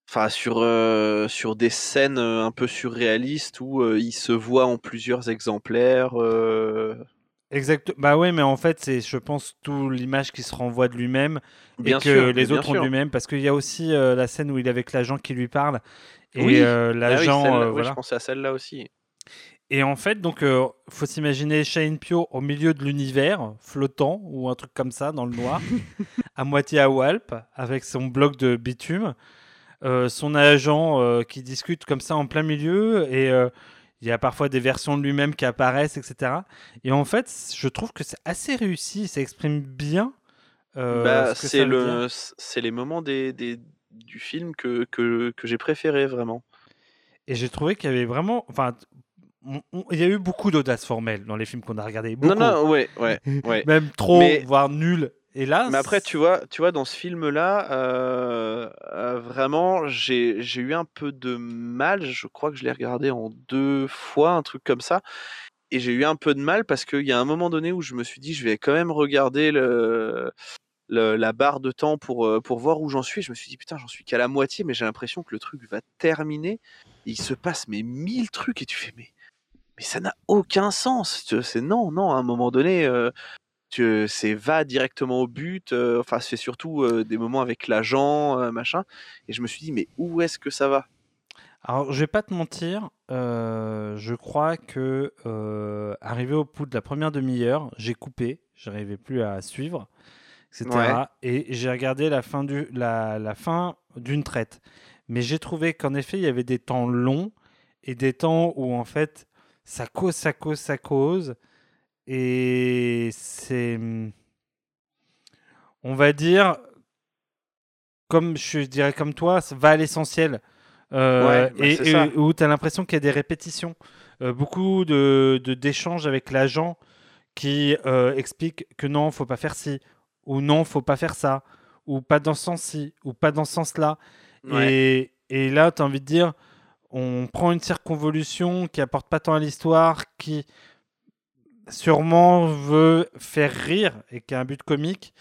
Enfin, sur, euh, sur des scènes euh, un peu surréalistes où euh, il se voit en plusieurs exemplaires. euh, Exact. Bah ouais, mais en fait, c'est, je pense, tout l'image qui se renvoie de lui-même Bien et que sûr, les autres ont de lui-même. Parce qu'il y a aussi euh, la scène où il est avec l'agent qui lui parle. Et Oui, euh, Ah oui, l'agent, euh, oui, voilà. je pensais à celle-là aussi. Et en fait, donc, faut s'imaginer Shane Pio au milieu de l'univers, flottant ou un truc comme ça dans le noir, à moitié à Walp, avec son bloc de bitume, son agent qui discute comme ça en plein milieu, et il y a parfois des versions de lui-même qui apparaissent, etc. Et en fait, je trouve que c'est assez réussi, ça exprime bien. euh, Bah, c'est le, c'est les moments des, des- du film que, que, que j'ai préféré vraiment. Et j'ai trouvé qu'il y avait vraiment, enfin, il y a eu beaucoup d'audace formelle dans les films qu'on a regardés. Non, non, ouais, ouais, ouais. Même trop, Mais- voire nul. Et là, Mais après, tu vois, tu vois, dans ce film-là, euh, euh, vraiment, j'ai eu un peu de mal. Je crois que je l'ai regardé en deux fois, un truc comme ça. Et j'ai eu un peu de mal parce qu'il y a un moment donné où je me suis dit, je vais quand même regarder le, le- la barre de temps pour, euh, pour voir où j'en suis. Je me suis dit, putain, j'en suis qu'à la moitié, mais j'ai l'impression que le truc va terminer. Il se passe mais mille trucs et tu fais, mais, mais ça n'a aucun sens. C'est non, non, à un moment donné, euh, tu- c'est va directement au but. euh, enfin, c'est surtout euh, des moments avec l'agent, euh, machin. Et je me suis dit, mais où est-ce que ça va? Alors, je vais pas te mentir, je crois que arrivé au bout de la première demi-heure, j'ai coupé, j'arrivais plus à suivre, etc. Ouais. Et j'ai regardé la fin du la, la fin d'une traite. Mais j'ai trouvé qu'en effet, il y avait des temps longs et des temps où en fait ça cause, ça cause, ça cause, et c'est, on va dire, comme je dirais comme toi, ça va à l'essentiel. Euh, Ouais, bah, et, où tu as l'impression qu'il y a des répétitions. Euh, beaucoup de de- d'échanges avec l'agent qui euh, explique que non, faut pas faire ci, ou non, faut pas faire ça, ou pas dans ce sens-ci, ou pas dans ce sens-là. Ouais. Et, et là, tu as envie de dire, on prend une circonvolution qui apporte pas tant à l'histoire, qui sûrement veut faire rire et qui a un but comique,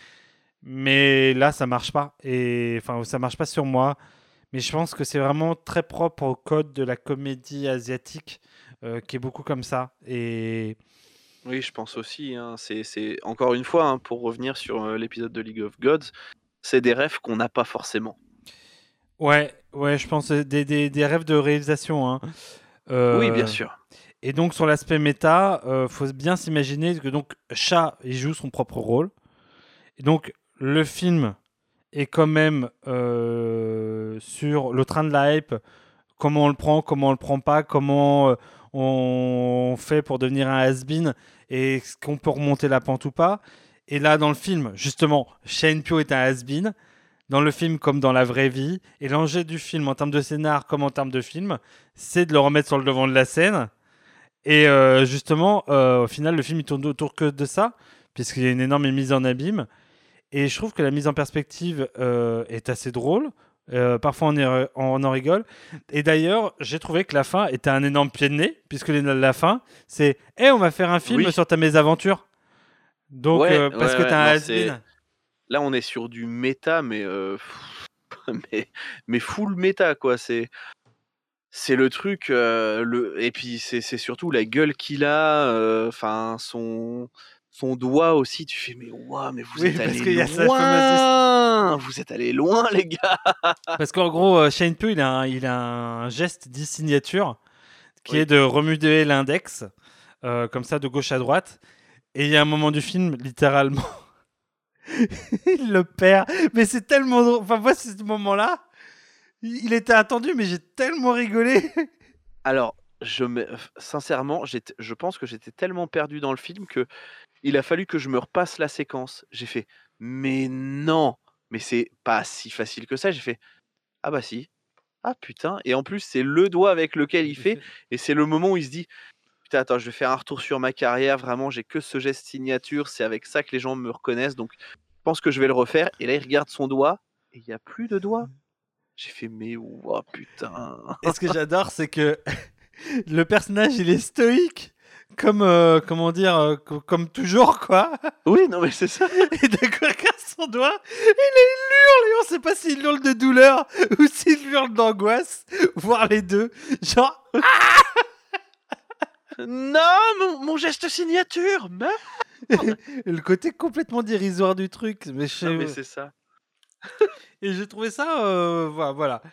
mais là, ça marche pas. Et enfin, ça marche pas sur moi. Mais je pense que c'est vraiment très propre au code de la comédie asiatique, euh, qui est beaucoup comme ça. Et Oui, je pense aussi. hein, C'est, c'est- encore une fois, hein, pour revenir sur euh, l'épisode de League of Gods, c'est des rêves qu'on n'a pas forcément. ouais, ouais, je pense des, des, des rêves de réalisation. hein. Oui, bien Euh, sûr. Et donc sur l'aspect méta, euh, faut bien s'imaginer que donc Chat il joue son propre rôle. Et donc le film est quand même euh, sur le train de la hype, comment on le prend, comment on le prend pas, comment euh, on fait pour devenir un has-been et est-ce qu'on peut remonter la pente ou pas. Et là dans le film, justement, Shane Pio est un has-been. Dans le film comme dans la vraie vie. Et l'enjeu du film en termes de scénar comme en termes de film, c'est de le remettre sur le devant de la scène. Et euh, justement, euh, au final, le film il tourne autour que de ça, puisqu'il y a une énorme mise en abîme. Et je trouve que la mise en perspective euh, est assez drôle. Parfois, on, est- on en rigole. Et d'ailleurs, j'ai trouvé que la fin était un énorme pied de nez, puisque la fin, c'est Eh, on va faire un film Oui. sur ta mésaventure. Donc, Ouais, parce ouais, que ouais, t'as un has-been. c'est- Là, on est sur du méta, mais, mais, mais full méta, quoi. C'est, c'est le truc. euh, le... Et puis, c'est, c'est surtout la gueule qu'il a. euh, Enfin, son, son doigt aussi. Tu fais, mais waouh, mais vous Oui, êtes allé loin. Vous êtes allé loin, les gars. Parce qu'en gros, euh, Shane Pugh, il a un, il a un geste d'e-signature qui Oui. est de remuer l'index, euh, comme ça, de gauche à droite. Et il y a un moment du film, littéralement, il le perd. Mais c'est tellement drôle. Enfin, moi, c'est ce moment-là, il il était attendu, mais j'ai tellement rigolé. Alors, je me... sincèrement, je pense que j'étais tellement perdu dans le film que il a fallu que je me repasse la séquence. J'ai fait, mais non, mais c'est pas si facile que ça. J'ai fait, ah bah si, ah putain. Et en plus, c'est le doigt avec lequel il fait, et c'est le moment où il se dit, putain, attends, je vais faire un retour sur ma carrière. Vraiment, j'ai que ce geste signature. C'est avec ça que les gens me reconnaissent. Donc, je pense que je vais le refaire. Et là, il regarde son doigt, et il n'y a plus de doigt. J'ai fait, mais ouah, putain. Et ce que j'adore, c'est que le personnage, il est stoïque. Comme, euh, comment dire, euh, co- comme toujours, quoi. Oui, non, mais c'est ça. Et d'un coup, il regarde son doigt, là, il hurle, et on sait pas s'il hurle de douleur ou s'il hurle d'angoisse, voire les deux. Genre, Non, mon, mon geste signature, meuf. le côté complètement dérisoire du truc. Mais je- Non, mais c'est ça. Et j'ai trouvé ça, euh, voilà. voilà. Et,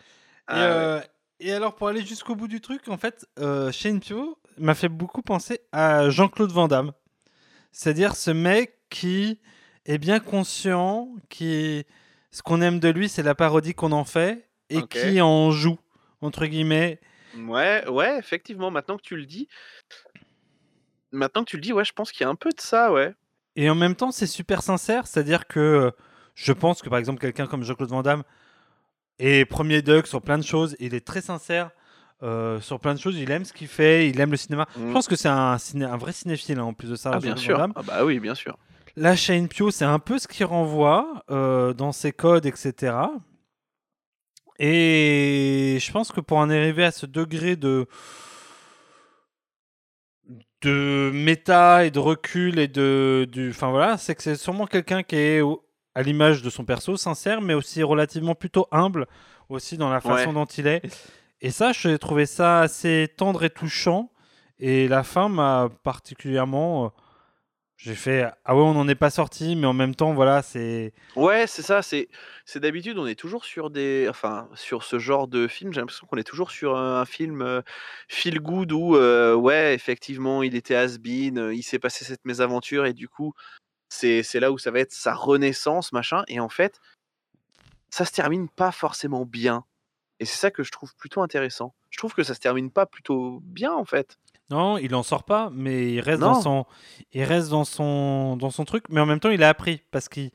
Ah ouais. et alors, pour aller jusqu'au bout du truc, en fait, Shane Pio m'a fait beaucoup penser à Jean-Claude Van Damme. C'est-à-dire ce mec qui est bien conscient, qui ce qu'on aime de lui, c'est la parodie qu'on en fait et qui en joue, entre guillemets. Ouais, ouais, effectivement, maintenant que tu le dis. Maintenant que tu le dis, ouais, je pense qu'il y a un peu de ça, ouais. Et en même temps, c'est super sincère. C'est-à-dire que je pense que, par exemple, quelqu'un comme Jean-Claude Van Damme est premier Doug sur plein de choses. Il est très sincère euh, sur plein de choses. Il aime ce qu'il fait. Il aime le cinéma. Je Mm. pense que c'est un, ciné- un vrai cinéphile, hein, en plus de ça. Ah, bien sûr. Ah, bah oui, bien sûr. Là, Shane Pio, c'est un peu ce qu'il renvoie euh, dans ses codes, etc. Et je pense que pour en arriver à ce degré de de méta et de recul et de du enfin voilà c'est que c'est sûrement quelqu'un qui est à l'image de son perso, sincère, mais aussi relativement plutôt humble, aussi dans la façon Ouais. dont il est. Et ça, j'ai trouvé ça assez tendre et touchant. Et la fin m'a particulièrement. euh, J'ai fait ah ouais, on n'en est pas sorti, mais en même temps, voilà, c'est Ouais, c'est ça. C'est, c'est d'habitude, on est toujours sur des, enfin, sur ce genre de film. J'ai l'impression qu'on est toujours sur un, film euh, feel good où, euh, ouais, effectivement, il était has-been, euh, il s'est passé cette mésaventure et du coup, c'est, là où ça va être sa renaissance, machin. Et en fait, ça se termine pas forcément bien. Et c'est ça que je trouve plutôt intéressant. Je trouve que ça se termine pas plutôt bien, en fait. non, il en sort pas, mais il reste Non. dans son, il reste dans son, dans son truc. Mais en même temps, il a appris parce qu'il,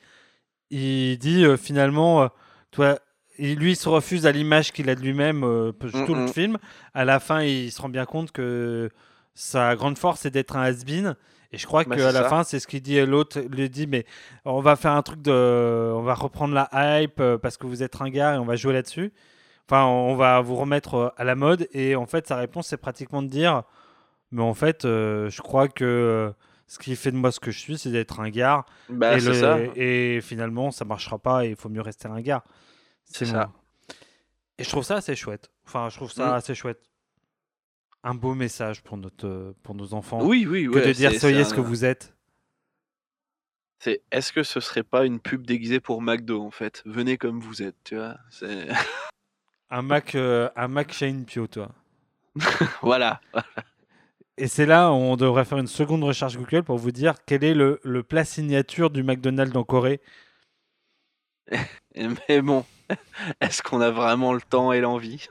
il dit euh, finalement, euh, toi, et lui, il se refuse à l'image qu'il a de lui-même euh, tout le Mm, mm. film. À la fin, il se rend bien compte que sa grande force, c'est d'être un has-been. Et je crois Bah, qu'à c'est la ça. fin, c'est ce qu'il dit. L'autre lui dit, mais on va faire un truc de, on va reprendre la hype euh, parce que vous êtes ringard et on va jouer là-dessus. Enfin, on va vous remettre euh, à la mode. Et en fait, sa réponse, c'est pratiquement de dire, mais en fait, euh, je crois que ce qui fait de moi ce que je suis, c'est d'être ringard. Bah, et, c'est le- ça. et finalement, ça marchera pas et il faut mieux rester ringard. C'est mon- ça. Et je trouve ça assez chouette. Enfin, je trouve ça Mm. assez chouette. Un beau message pour, notre, euh, pour nos enfants. Oui, oui, que ouais. de dire soyez ce que vous êtes. C'est est-ce que ce serait pas une pub déguisée pour McDo en fait? Venez comme vous êtes, tu vois. Un Mac, euh, un Mac Shane Pio, toi. voilà. Et c'est là où on devrait faire une seconde recherche Google pour vous dire quel est le, le plat signature du McDonald's en Corée. Mais bon, est-ce qu'on a vraiment le temps et l'envie?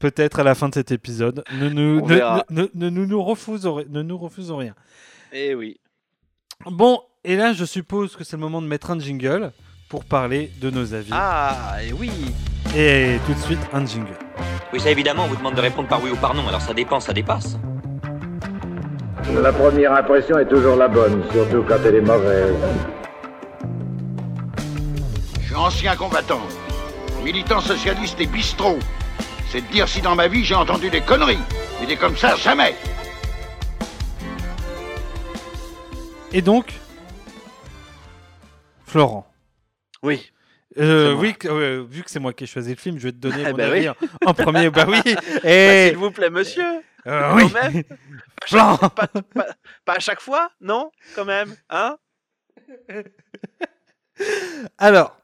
Peut-être à la fin de cet épisode. Ne nous, On ne, verra. ne- ne- ne nous, nous refusons, ne nous refusons rien. Eh oui. Bon, et là, je suppose que c'est le moment de mettre un jingle pour parler de nos avis. Ah, et oui. Et tout de suite, un jingle. Oui, ça évidemment, on vous demande de répondre par oui ou par non, alors ça dépend, ça dépasse. La première impression est toujours la bonne, surtout quand elle est mauvaise. Je suis ancien combattant, militant socialiste et bistrot. C'est de dire si dans ma vie j'ai entendu des conneries. Mais des comme ça, jamais. Et donc, Florent. Oui. Euh, oui, euh, vu que c'est moi qui ai choisi le film, je vais te donner Eh mon ben avis oui. en- premier. Bah oui. Bah, S'il vous plaît, monsieur. euh, oui. Quand même. Florent. Pas, pas- pas à chaque fois, non Quand même, hein Alors,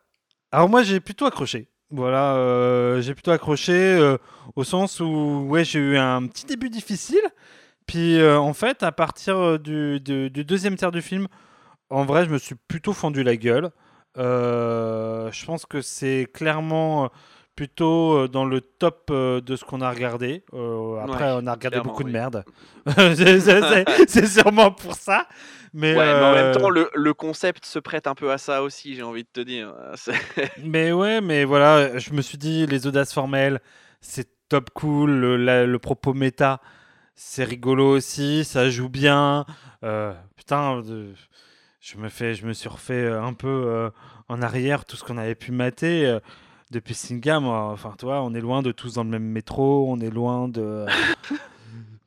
alors moi j'ai plutôt accroché. Voilà, euh, j'ai plutôt accroché euh, au sens où j'ai eu un petit début difficile, puis euh, en fait à partir du, du- deuxième tiers du film, en vrai je me suis plutôt fendu la gueule. Je pense que c'est clairement plutôt euh, dans le top euh, de ce qu'on a regardé. Euh, après Ouais, on a regardé beaucoup de oui. merde. C'est- sûrement pour ça. Mais, Ouais, mais en même temps, le, le concept se prête un peu à ça aussi, j'ai envie de te dire. Mais ouais, mais voilà, je me suis dit, les audaces formelles, c'est top cool. Le, la- le propos méta, c'est rigolo aussi. Ça joue bien. Euh, putain, je, me fais, je me suis refait un peu en arrière tout ce qu'on avait pu mater. Euh, depuis Singa, moi, enfin, toi, on est loin de tous dans le même métro, on est loin de.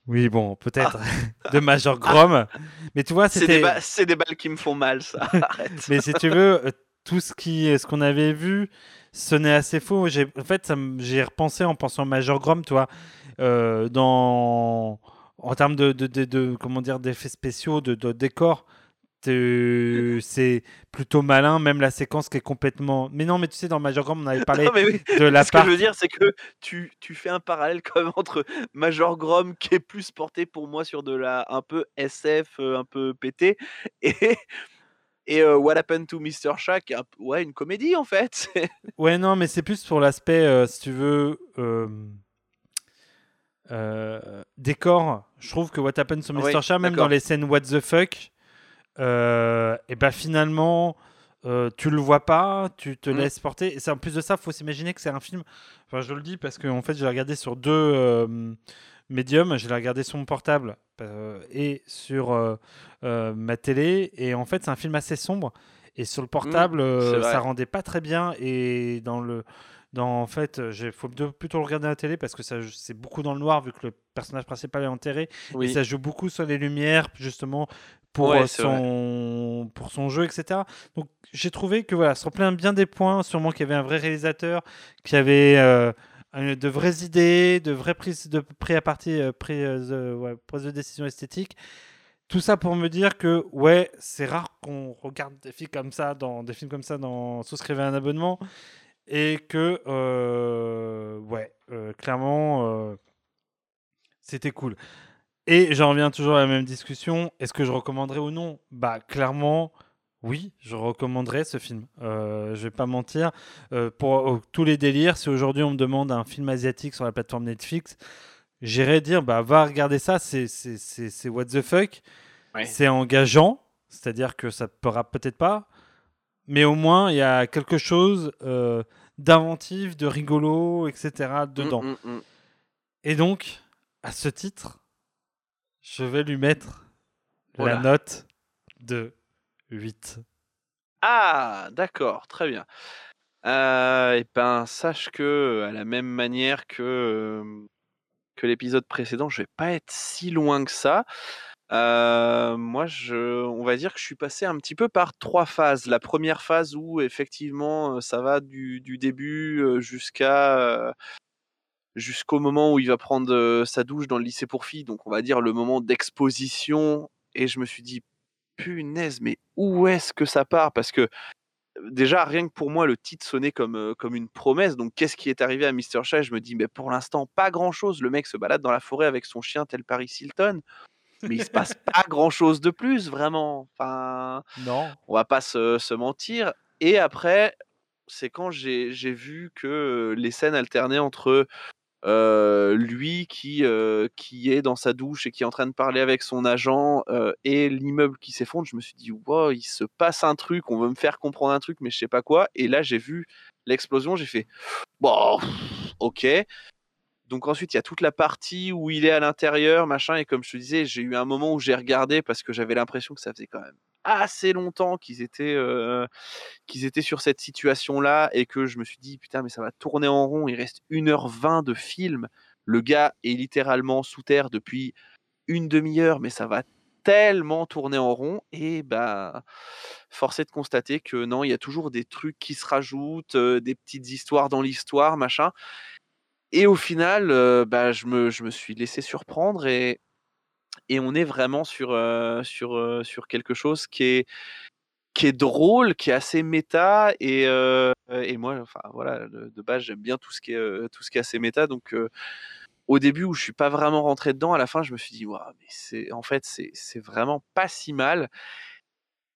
Oui, bon, peut-être de Major Grom. Mais tu vois, Ah. C'est des, c'était. ba- c'est des balles qui me font mal, ça. Arrête. Mais si tu veux, euh, tout ce qui, ce qu'on avait vu sonnait assez faux. J'ai, en fait, j'ai repensé en pensant à Major Grom, toi, euh, dans, en termes de, de, de- de- comment dire, d'effets spéciaux, de, de décors. T'es- C'est plutôt malin, même la séquence qui est complètement. Mais non, mais tu sais, dans Major Grom, on avait parlé Non, mais oui. de la Ce que je veux dire, c'est que tu, tu fais un parallèle quand même entre Major Grom, qui est plus porté pour moi sur de la un peu SF, euh, un peu pété, et, et euh, What Happened to Mr. Est un ouais, une comédie en fait. Ouais, non, mais c'est plus pour l'aspect, euh, si tu veux, euh, euh, décor. Je trouve que What Happened to Mr. Oui, Shah, même dans les scènes What the fuck, euh, et ben finalement, euh, tu le vois pas, tu te Mm. laisses porter. Et c'est en plus de ça, faut s'imaginer que c'est un film. Enfin, je le dis parce que en fait, je l'ai regardé sur deux euh, médiums. Je l'ai regardé sur mon portable euh, et sur euh, ma télé. Et en fait, c'est un film assez sombre. Et sur le portable, vrai. ça rendait pas très bien. Et dans le, dans en fait, il faut plutôt le regarder à la télé parce que ça, c'est beaucoup dans le noir vu que le personnage principal est enterré. Et Oui. ça joue beaucoup sur les lumières, justement, pour, Ouais, euh, vrai. son, pour son jeu, etc. Donc j'ai trouvé que voilà, ça reprenait bien des points, sûrement qu'il y avait un vrai réalisateur, qui avait euh, de vraies idées, de vraies prises de pré à partie, euh, pré- euh, ouais, prise de décision esthétique. Tout ça pour me dire que ouais, c'est rare qu'on regarde des films comme ça dans des films comme ça dans souscrivez un abonnement et que ouais, clairement c'était cool. Et j'en reviens toujours à la même discussion. Est-ce que je recommanderais ou non? Bah clairement, oui, je recommanderais ce film. Euh, je vais pas mentir. Euh, pour euh, tous les délires, si aujourd'hui on me demande un film asiatique sur la plateforme Netflix, j'irais dire bah va regarder ça. C'est what the fuck. Ouais. C'est engageant, c'est-à-dire que ça ne pera peut-être pas, mais au moins il y a quelque chose euh, d'inventif, de rigolo, etc. dedans. Mm, mm, mm. Et donc, à ce titre, je vais lui mettre Voilà. la note de 8. Ah, d'accord, très bien. Euh, et ben, sache que, à la même manière que, euh, que l'épisode précédent, je vais pas être si loin que ça. Euh, moi, je, on va dire que je suis passé un petit peu par trois phases. La première phase où, effectivement, euh, ça va du, du début jusqu'à jusqu'au moment où il va prendre sa douche dans le lycée pour filles. Donc, on va dire le moment d'exposition. Et je me suis dit, punaise, mais où est-ce que ça part? Parce que déjà, rien que pour moi, le titre sonnait comme, comme une promesse. Donc, qu'est-ce qui est arrivé à Mr. Chat? Je me dis, mais pour l'instant, pas grand-chose. Le mec se balade dans la forêt avec son chien tel Paris Hilton. Mais il se passe pas grand-chose de plus, vraiment. Enfin, Non. on va pas se, se mentir. Et après, c'est quand j'ai vu que les scènes alternaient entre euh, lui qui, euh, qui est dans sa douche et qui est en train de parler avec son agent euh, et l'immeuble qui s'effondre, je me suis dit, wow, il se passe un truc, on veut me faire comprendre un truc, mais je sais pas quoi. Et là, j'ai vu l'explosion, j'ai fait, bon, ok. Donc ensuite, il y a toute la partie où il est à l'intérieur, machin, et comme je te disais, j'ai eu un moment où j'ai regardé parce que j'avais l'impression que ça faisait quand même assez longtemps qu'ils étaient, qu'ils étaient sur cette situation-là et que je me suis dit, putain, mais ça va tourner en rond, il reste 1h20 de film. Le gars est littéralement sous terre depuis une demi-heure, mais ça va tellement tourner en rond et bah force est de constater que non, il y a toujours des trucs qui se rajoutent, des petites histoires dans l'histoire, machin. Et au final, bah, je, me, je me suis laissé surprendre et, et on est vraiment sur, euh, sur, euh, sur quelque chose qui est, qui est drôle, qui est assez méta et, euh, et moi, enfin voilà, de, base j'aime bien tout ce qui est tout ce qui est assez méta. Donc au début où je suis pas vraiment rentré dedans, à la fin je me suis dit waouh, mais en fait c'est vraiment pas si mal.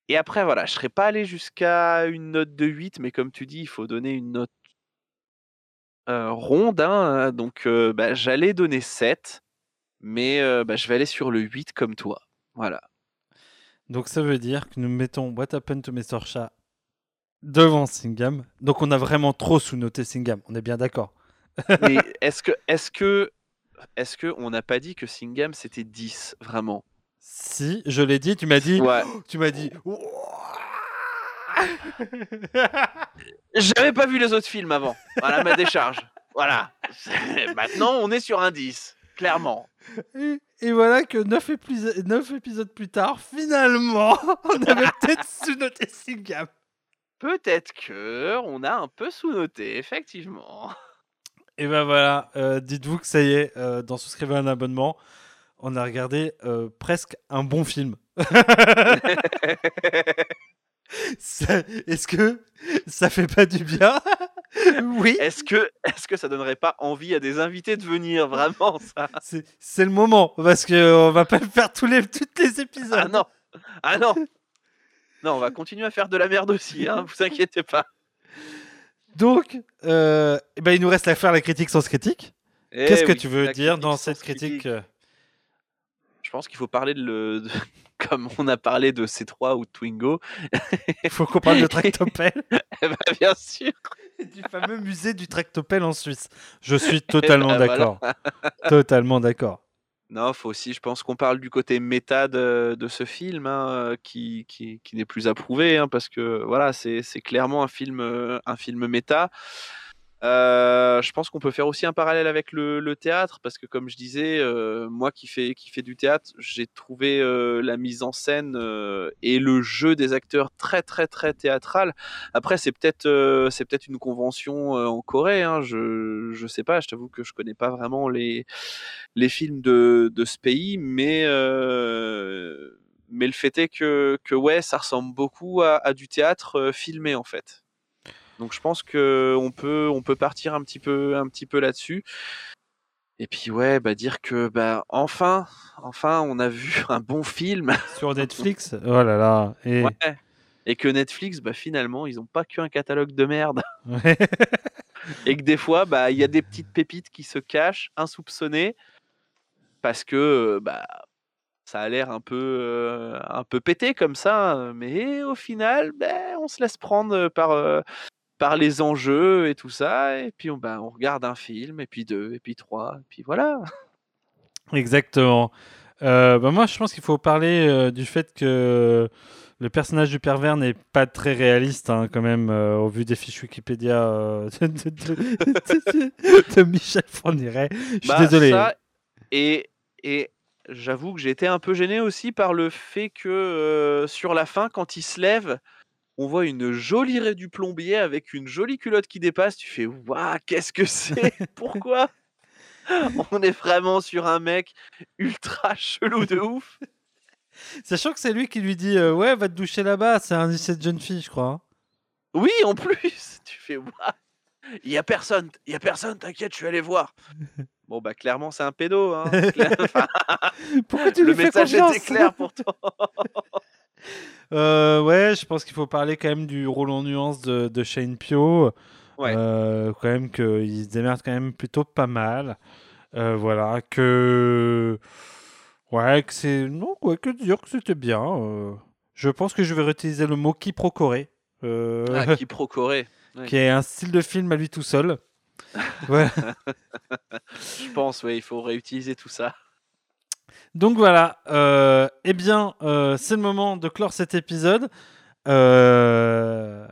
Et après voilà, je serais pas allé jusqu'à une note de 8, mais comme tu dis, il faut donner une note ronde, hein, donc bah, j'allais donner 7, mais euh, bah, je vais aller sur le 8 comme toi. Voilà. Donc ça veut dire que nous mettons What Happened to Mr. Chat devant Singham. Donc on a vraiment trop sous-noté Singham, on est bien d'accord. Mais est-ce que, est-ce que, est-ce que on n'a pas dit que Singham c'était 10 vraiment? Si, je l'ai dit, tu m'as dit... Ouais. Tu m'as dit... J'avais pas vu les autres films avant. Voilà ma décharge. Voilà. Maintenant, on est sur un 10, clairement. Et, et voilà que 9, épisodes plus tard, finalement, on avait peut-être sous-noté Singham. Peut-être que on a un peu sous-noté, effectivement. Et ben voilà, euh, dites-vous que ça y est, euh, dans Souscrivez un abonnement, on a regardé euh, presque un bon film. Est-ce que ça fait pas du bien? Oui. Est-ce que, est-ce que ça donnerait pas envie à des invités de venir vraiment ça? C'est le moment, parce qu'on va pas faire tous les, toutes les épisodes. Ah non, ah non. Non, on va continuer à faire de la merde aussi, hein, vous inquiétez pas. Donc, euh, eh ben, il nous reste à faire la critique sans critique. Eh Qu'est-ce que tu veux dire dans cette critique? Je pense qu'il faut parler de le, de- comme on a parlé de C3 ou de Twingo. Il faut qu'on parle de tractopelle. Eh ben, bien sûr. du fameux musée du tractopelle en Suisse. Je suis totalement ben, d'accord. Totalement d'accord. Non, faut aussi, je pense qu'on parle du côté méta de, de ce film, hein, euh, qui, qui, qui n'est plus approuvé, hein, parce que voilà, c'est c'est clairement un film, euh, un film méta. Euh, je pense qu'on peut faire aussi un parallèle avec le, théâtre parce que comme je disais, euh, moi qui fais qui fait du théâtre, j'ai trouvé euh, la mise en scène et le jeu des acteurs très très très théâtral. Après c'est peut-être c'est peut-être une convention en Corée, hein, je je sais pas, je t'avoue que je connais pas vraiment les les films de de ce pays, mais mais le fait est que que ouais, ça ressemble beaucoup à, du théâtre filmé en fait. Donc je pense que on peut on peut partir un petit peu un petit peu là-dessus. Et puis ouais, bah dire que bah enfin enfin on a vu un bon film Sur Netflix? Oh là là. Et... Ouais. et que Netflix bah finalement ils ont pas qu'un catalogue de merde Ouais. et que des fois bah il y a des petites pépites qui se cachent insoupçonnées parce que bah ça a l'air un peu euh, un peu pété comme ça mais au final bah, on se laisse prendre par euh, par les enjeux et tout ça et puis on, bah, on regarde un film et puis deux et puis trois et puis voilà Exactement. Euh, bah moi, je pense qu'il faut parler euh, du fait que le personnage du pervers n'est pas très réaliste, hein, quand même, euh, au vu des fiches Wikipédia euh, de, de- de- de- de Michel Fourniret. Je suis Bah, désolé. ça, et et j'avoue que j'ai été un peu gêné aussi par le fait que sur la fin quand il se lève on voit une jolie raie du plombier avec une jolie culotte qui dépasse. Tu fais, waouh, qu'est-ce que c'est? Pourquoi? On est vraiment sur un mec ultra chelou de ouf. Sachant que c'est lui qui lui dit euh, Ouais, va te doucher là-bas. C'est un cette jeune fille, je crois. hein. Oui, en plus, tu fais, waouh, il y a personne, il y a personne, t'inquiète, je suis allé voir. Bon, bah, clairement, c'est un pédo. Hein. Pourquoi tu le lui fais message confiance? était clair pourtant. Euh, ouais, je pense qu'il faut parler quand même du rôle en nuance de, de Shane Pio. Ouais. Euh, quand même qu'il se démerde quand même plutôt pas mal. Euh, voilà, que. Ouais, que c'est. Non, quoi que dire que c'était bien. Je pense que je vais réutiliser le mot quiproquoré. Euh, Ah, qui procurait. Ouais. qui est un style de film à lui tout seul. voilà. Je pense, ouais, il faut réutiliser tout ça. Donc voilà, euh, eh bien, euh, c'est le moment de clore cet épisode. Euh,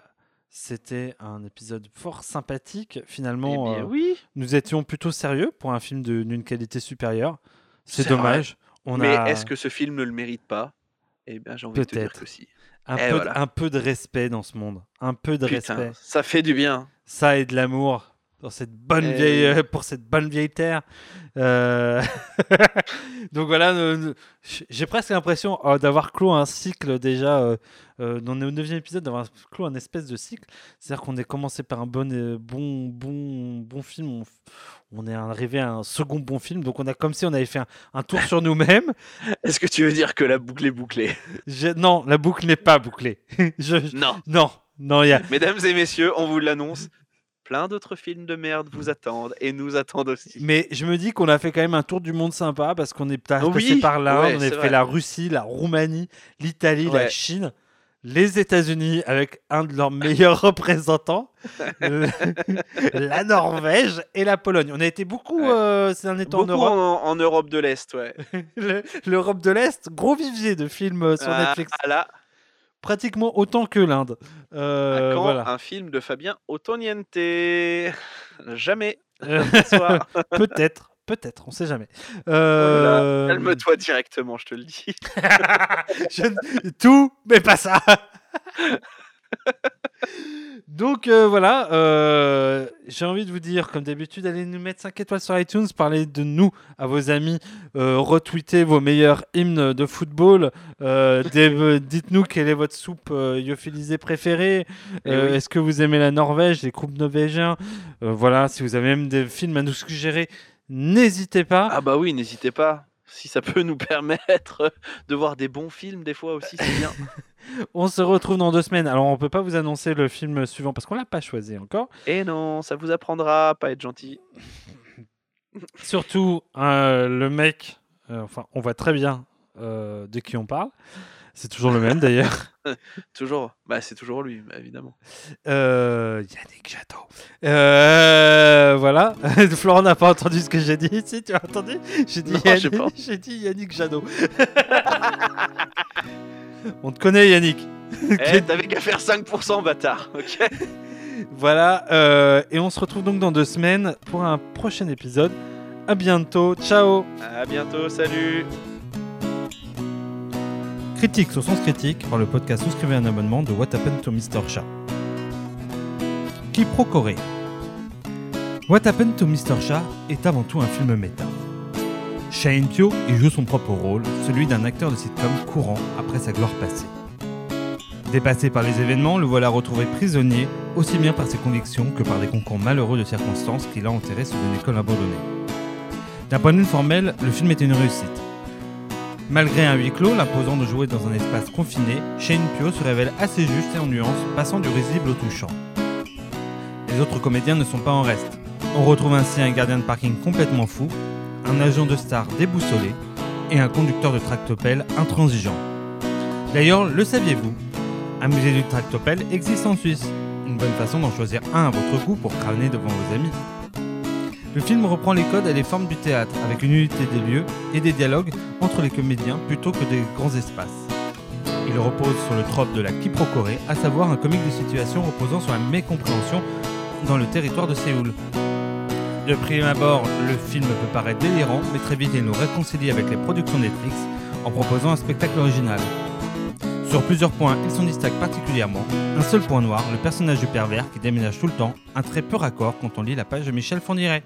C'était un épisode fort sympathique. Finalement, Eh bien, oui. nous étions plutôt sérieux pour un film d'une qualité supérieure. C'est dommage. On Mais a est-ce que ce film ne le mérite pas? Eh bien, j'ai envie de te dire Peut-être. que si. un, Eh peu, voilà. de, un peu de respect dans ce monde. Un peu de Putain, respect. ça fait du bien. Ça et de l'amour dans cette bonne Eh vieille, pour cette bonne vieille terre. Euh, Donc voilà, j'ai presque l'impression euh, d'avoir clos un cycle déjà. Euh, euh, dans le neuvième épisode, d'avoir clos un espèce de cycle. C'est-à-dire qu'on est commencé par un bon, bon, bon, bon film. On, on est arrivé à un second bon film. Donc on a comme si on avait fait un, un tour sur nous-mêmes. Est-ce que tu veux dire que la boucle est bouclée? Je- non, la boucle n'est pas bouclée. Je- Non. non, non, il y a. Mesdames et messieurs, on vous l'annonce. Plein d'autres films de merde vous attendent et nous attendent aussi. Mais je me dis qu'on a fait quand même un tour du monde sympa parce qu'on est passé Oui, par là, ouais, on a fait vrai. la Russie, la Roumanie, l'Italie, la. Chine, les États-Unis avec un de leurs meilleurs représentants, la Norvège et la Pologne. On a été beaucoup Ouais. euh, ces derniers temps en Europe. en, en Europe de l'Est, ouais. Le- L'Europe de l'Est, gros vivier de films euh, sur Ah, Netflix, là, pratiquement autant que l'Inde. Euh, à quand voilà. un film de Fabien Otoniente Jamais. Euh, peut-être, peut-être, on sait jamais. Oh Euh, Calme-toi directement, je te le dis. Je ne- Tout, mais pas ça. Donc euh, voilà, euh, j'ai envie de vous dire, comme d'habitude, allez nous mettre 5 étoiles sur iTunes, parlez de nous à vos amis, euh, retweetez vos meilleurs hymnes de football, euh, dites-nous quelle est votre soupe lyophilisée préférée, Eh oui. est-ce que vous aimez la Norvège, les groupes norvégiens, voilà, si vous avez même des films à nous suggérer, n'hésitez pas. Ah bah oui, n'hésitez pas. Si ça peut nous permettre de voir des bons films des fois aussi, c'est bien. On se retrouve dans deux semaines. Alors, on peut pas vous annoncer le film suivant parce qu'on l'a pas choisi encore. Et non, ça vous apprendra à pas être gentil. Surtout, euh, le mec, euh, enfin, on voit très bien euh, de qui on parle. C'est toujours le même d'ailleurs. Toujours, bah c'est toujours lui, bah, évidemment. Euh, Yannick Jadot. Euh, voilà. Florent n'a pas entendu ce que j'ai dit. Si, tu as entendu? J'ai dit, Yannick- dit Yannick Jadot. on te connaît, Yannick. Eh, t'avais qu'à faire 5%, bâtard, ok Voilà, euh, et on se retrouve donc dans deux semaines pour un prochain épisode. À bientôt, ciao À bientôt, salut Critique sur Sens Critique par le podcast Souscrivez un abonnement de What Happened to Mr. Chat. Qui Corée What Happened to Mr. Chat est avant tout un film méta. Shane Pyo y joue son propre rôle, celui d'un acteur de sitcom courant après sa gloire passée. Dépassé par les événements, le voilà retrouvé prisonnier, aussi bien par ses convictions que par des concours malheureux de circonstances qu'il a enterrés sous une école abandonnée. D'un point de vue formel, le film est une réussite. Malgré un huis clos l'imposant de jouer dans un espace confiné, Shane Pyo se révèle assez juste et en nuance, passant du risible au touchant. Les autres comédiens ne sont pas en reste. On retrouve ainsi un gardien de parking complètement fou, un agent de star déboussolé et un conducteur de tractopelle intransigeant. D'ailleurs, le saviez-vous? Un musée du tractopelle existe en Suisse. Une bonne façon d'en choisir un à votre goût pour crâner devant vos amis. Le film reprend les codes et les formes du théâtre, avec une unité des lieux et des dialogues entre les comédiens plutôt que des grands espaces. Il repose sur le trope de la quiproquorée, à savoir un comique de situation reposant sur la mécompréhension dans le territoire de Séoul. De prime abord, le film peut paraître délirant, mais très vite il nous réconcilie avec les productions Netflix en proposant un spectacle original. Sur plusieurs points, il s'en distingue particulièrement. Un seul point noir, le personnage du pervers qui déménage tout le temps, un très peu raccord quand on lit la page de Michel Fondiret.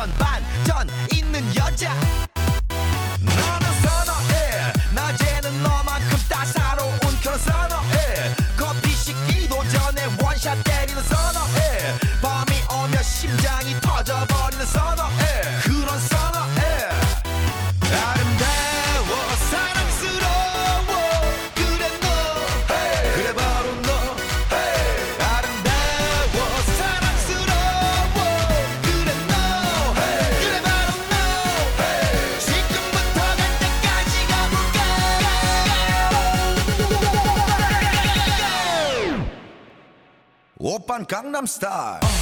그런 반전 있는 여자 star.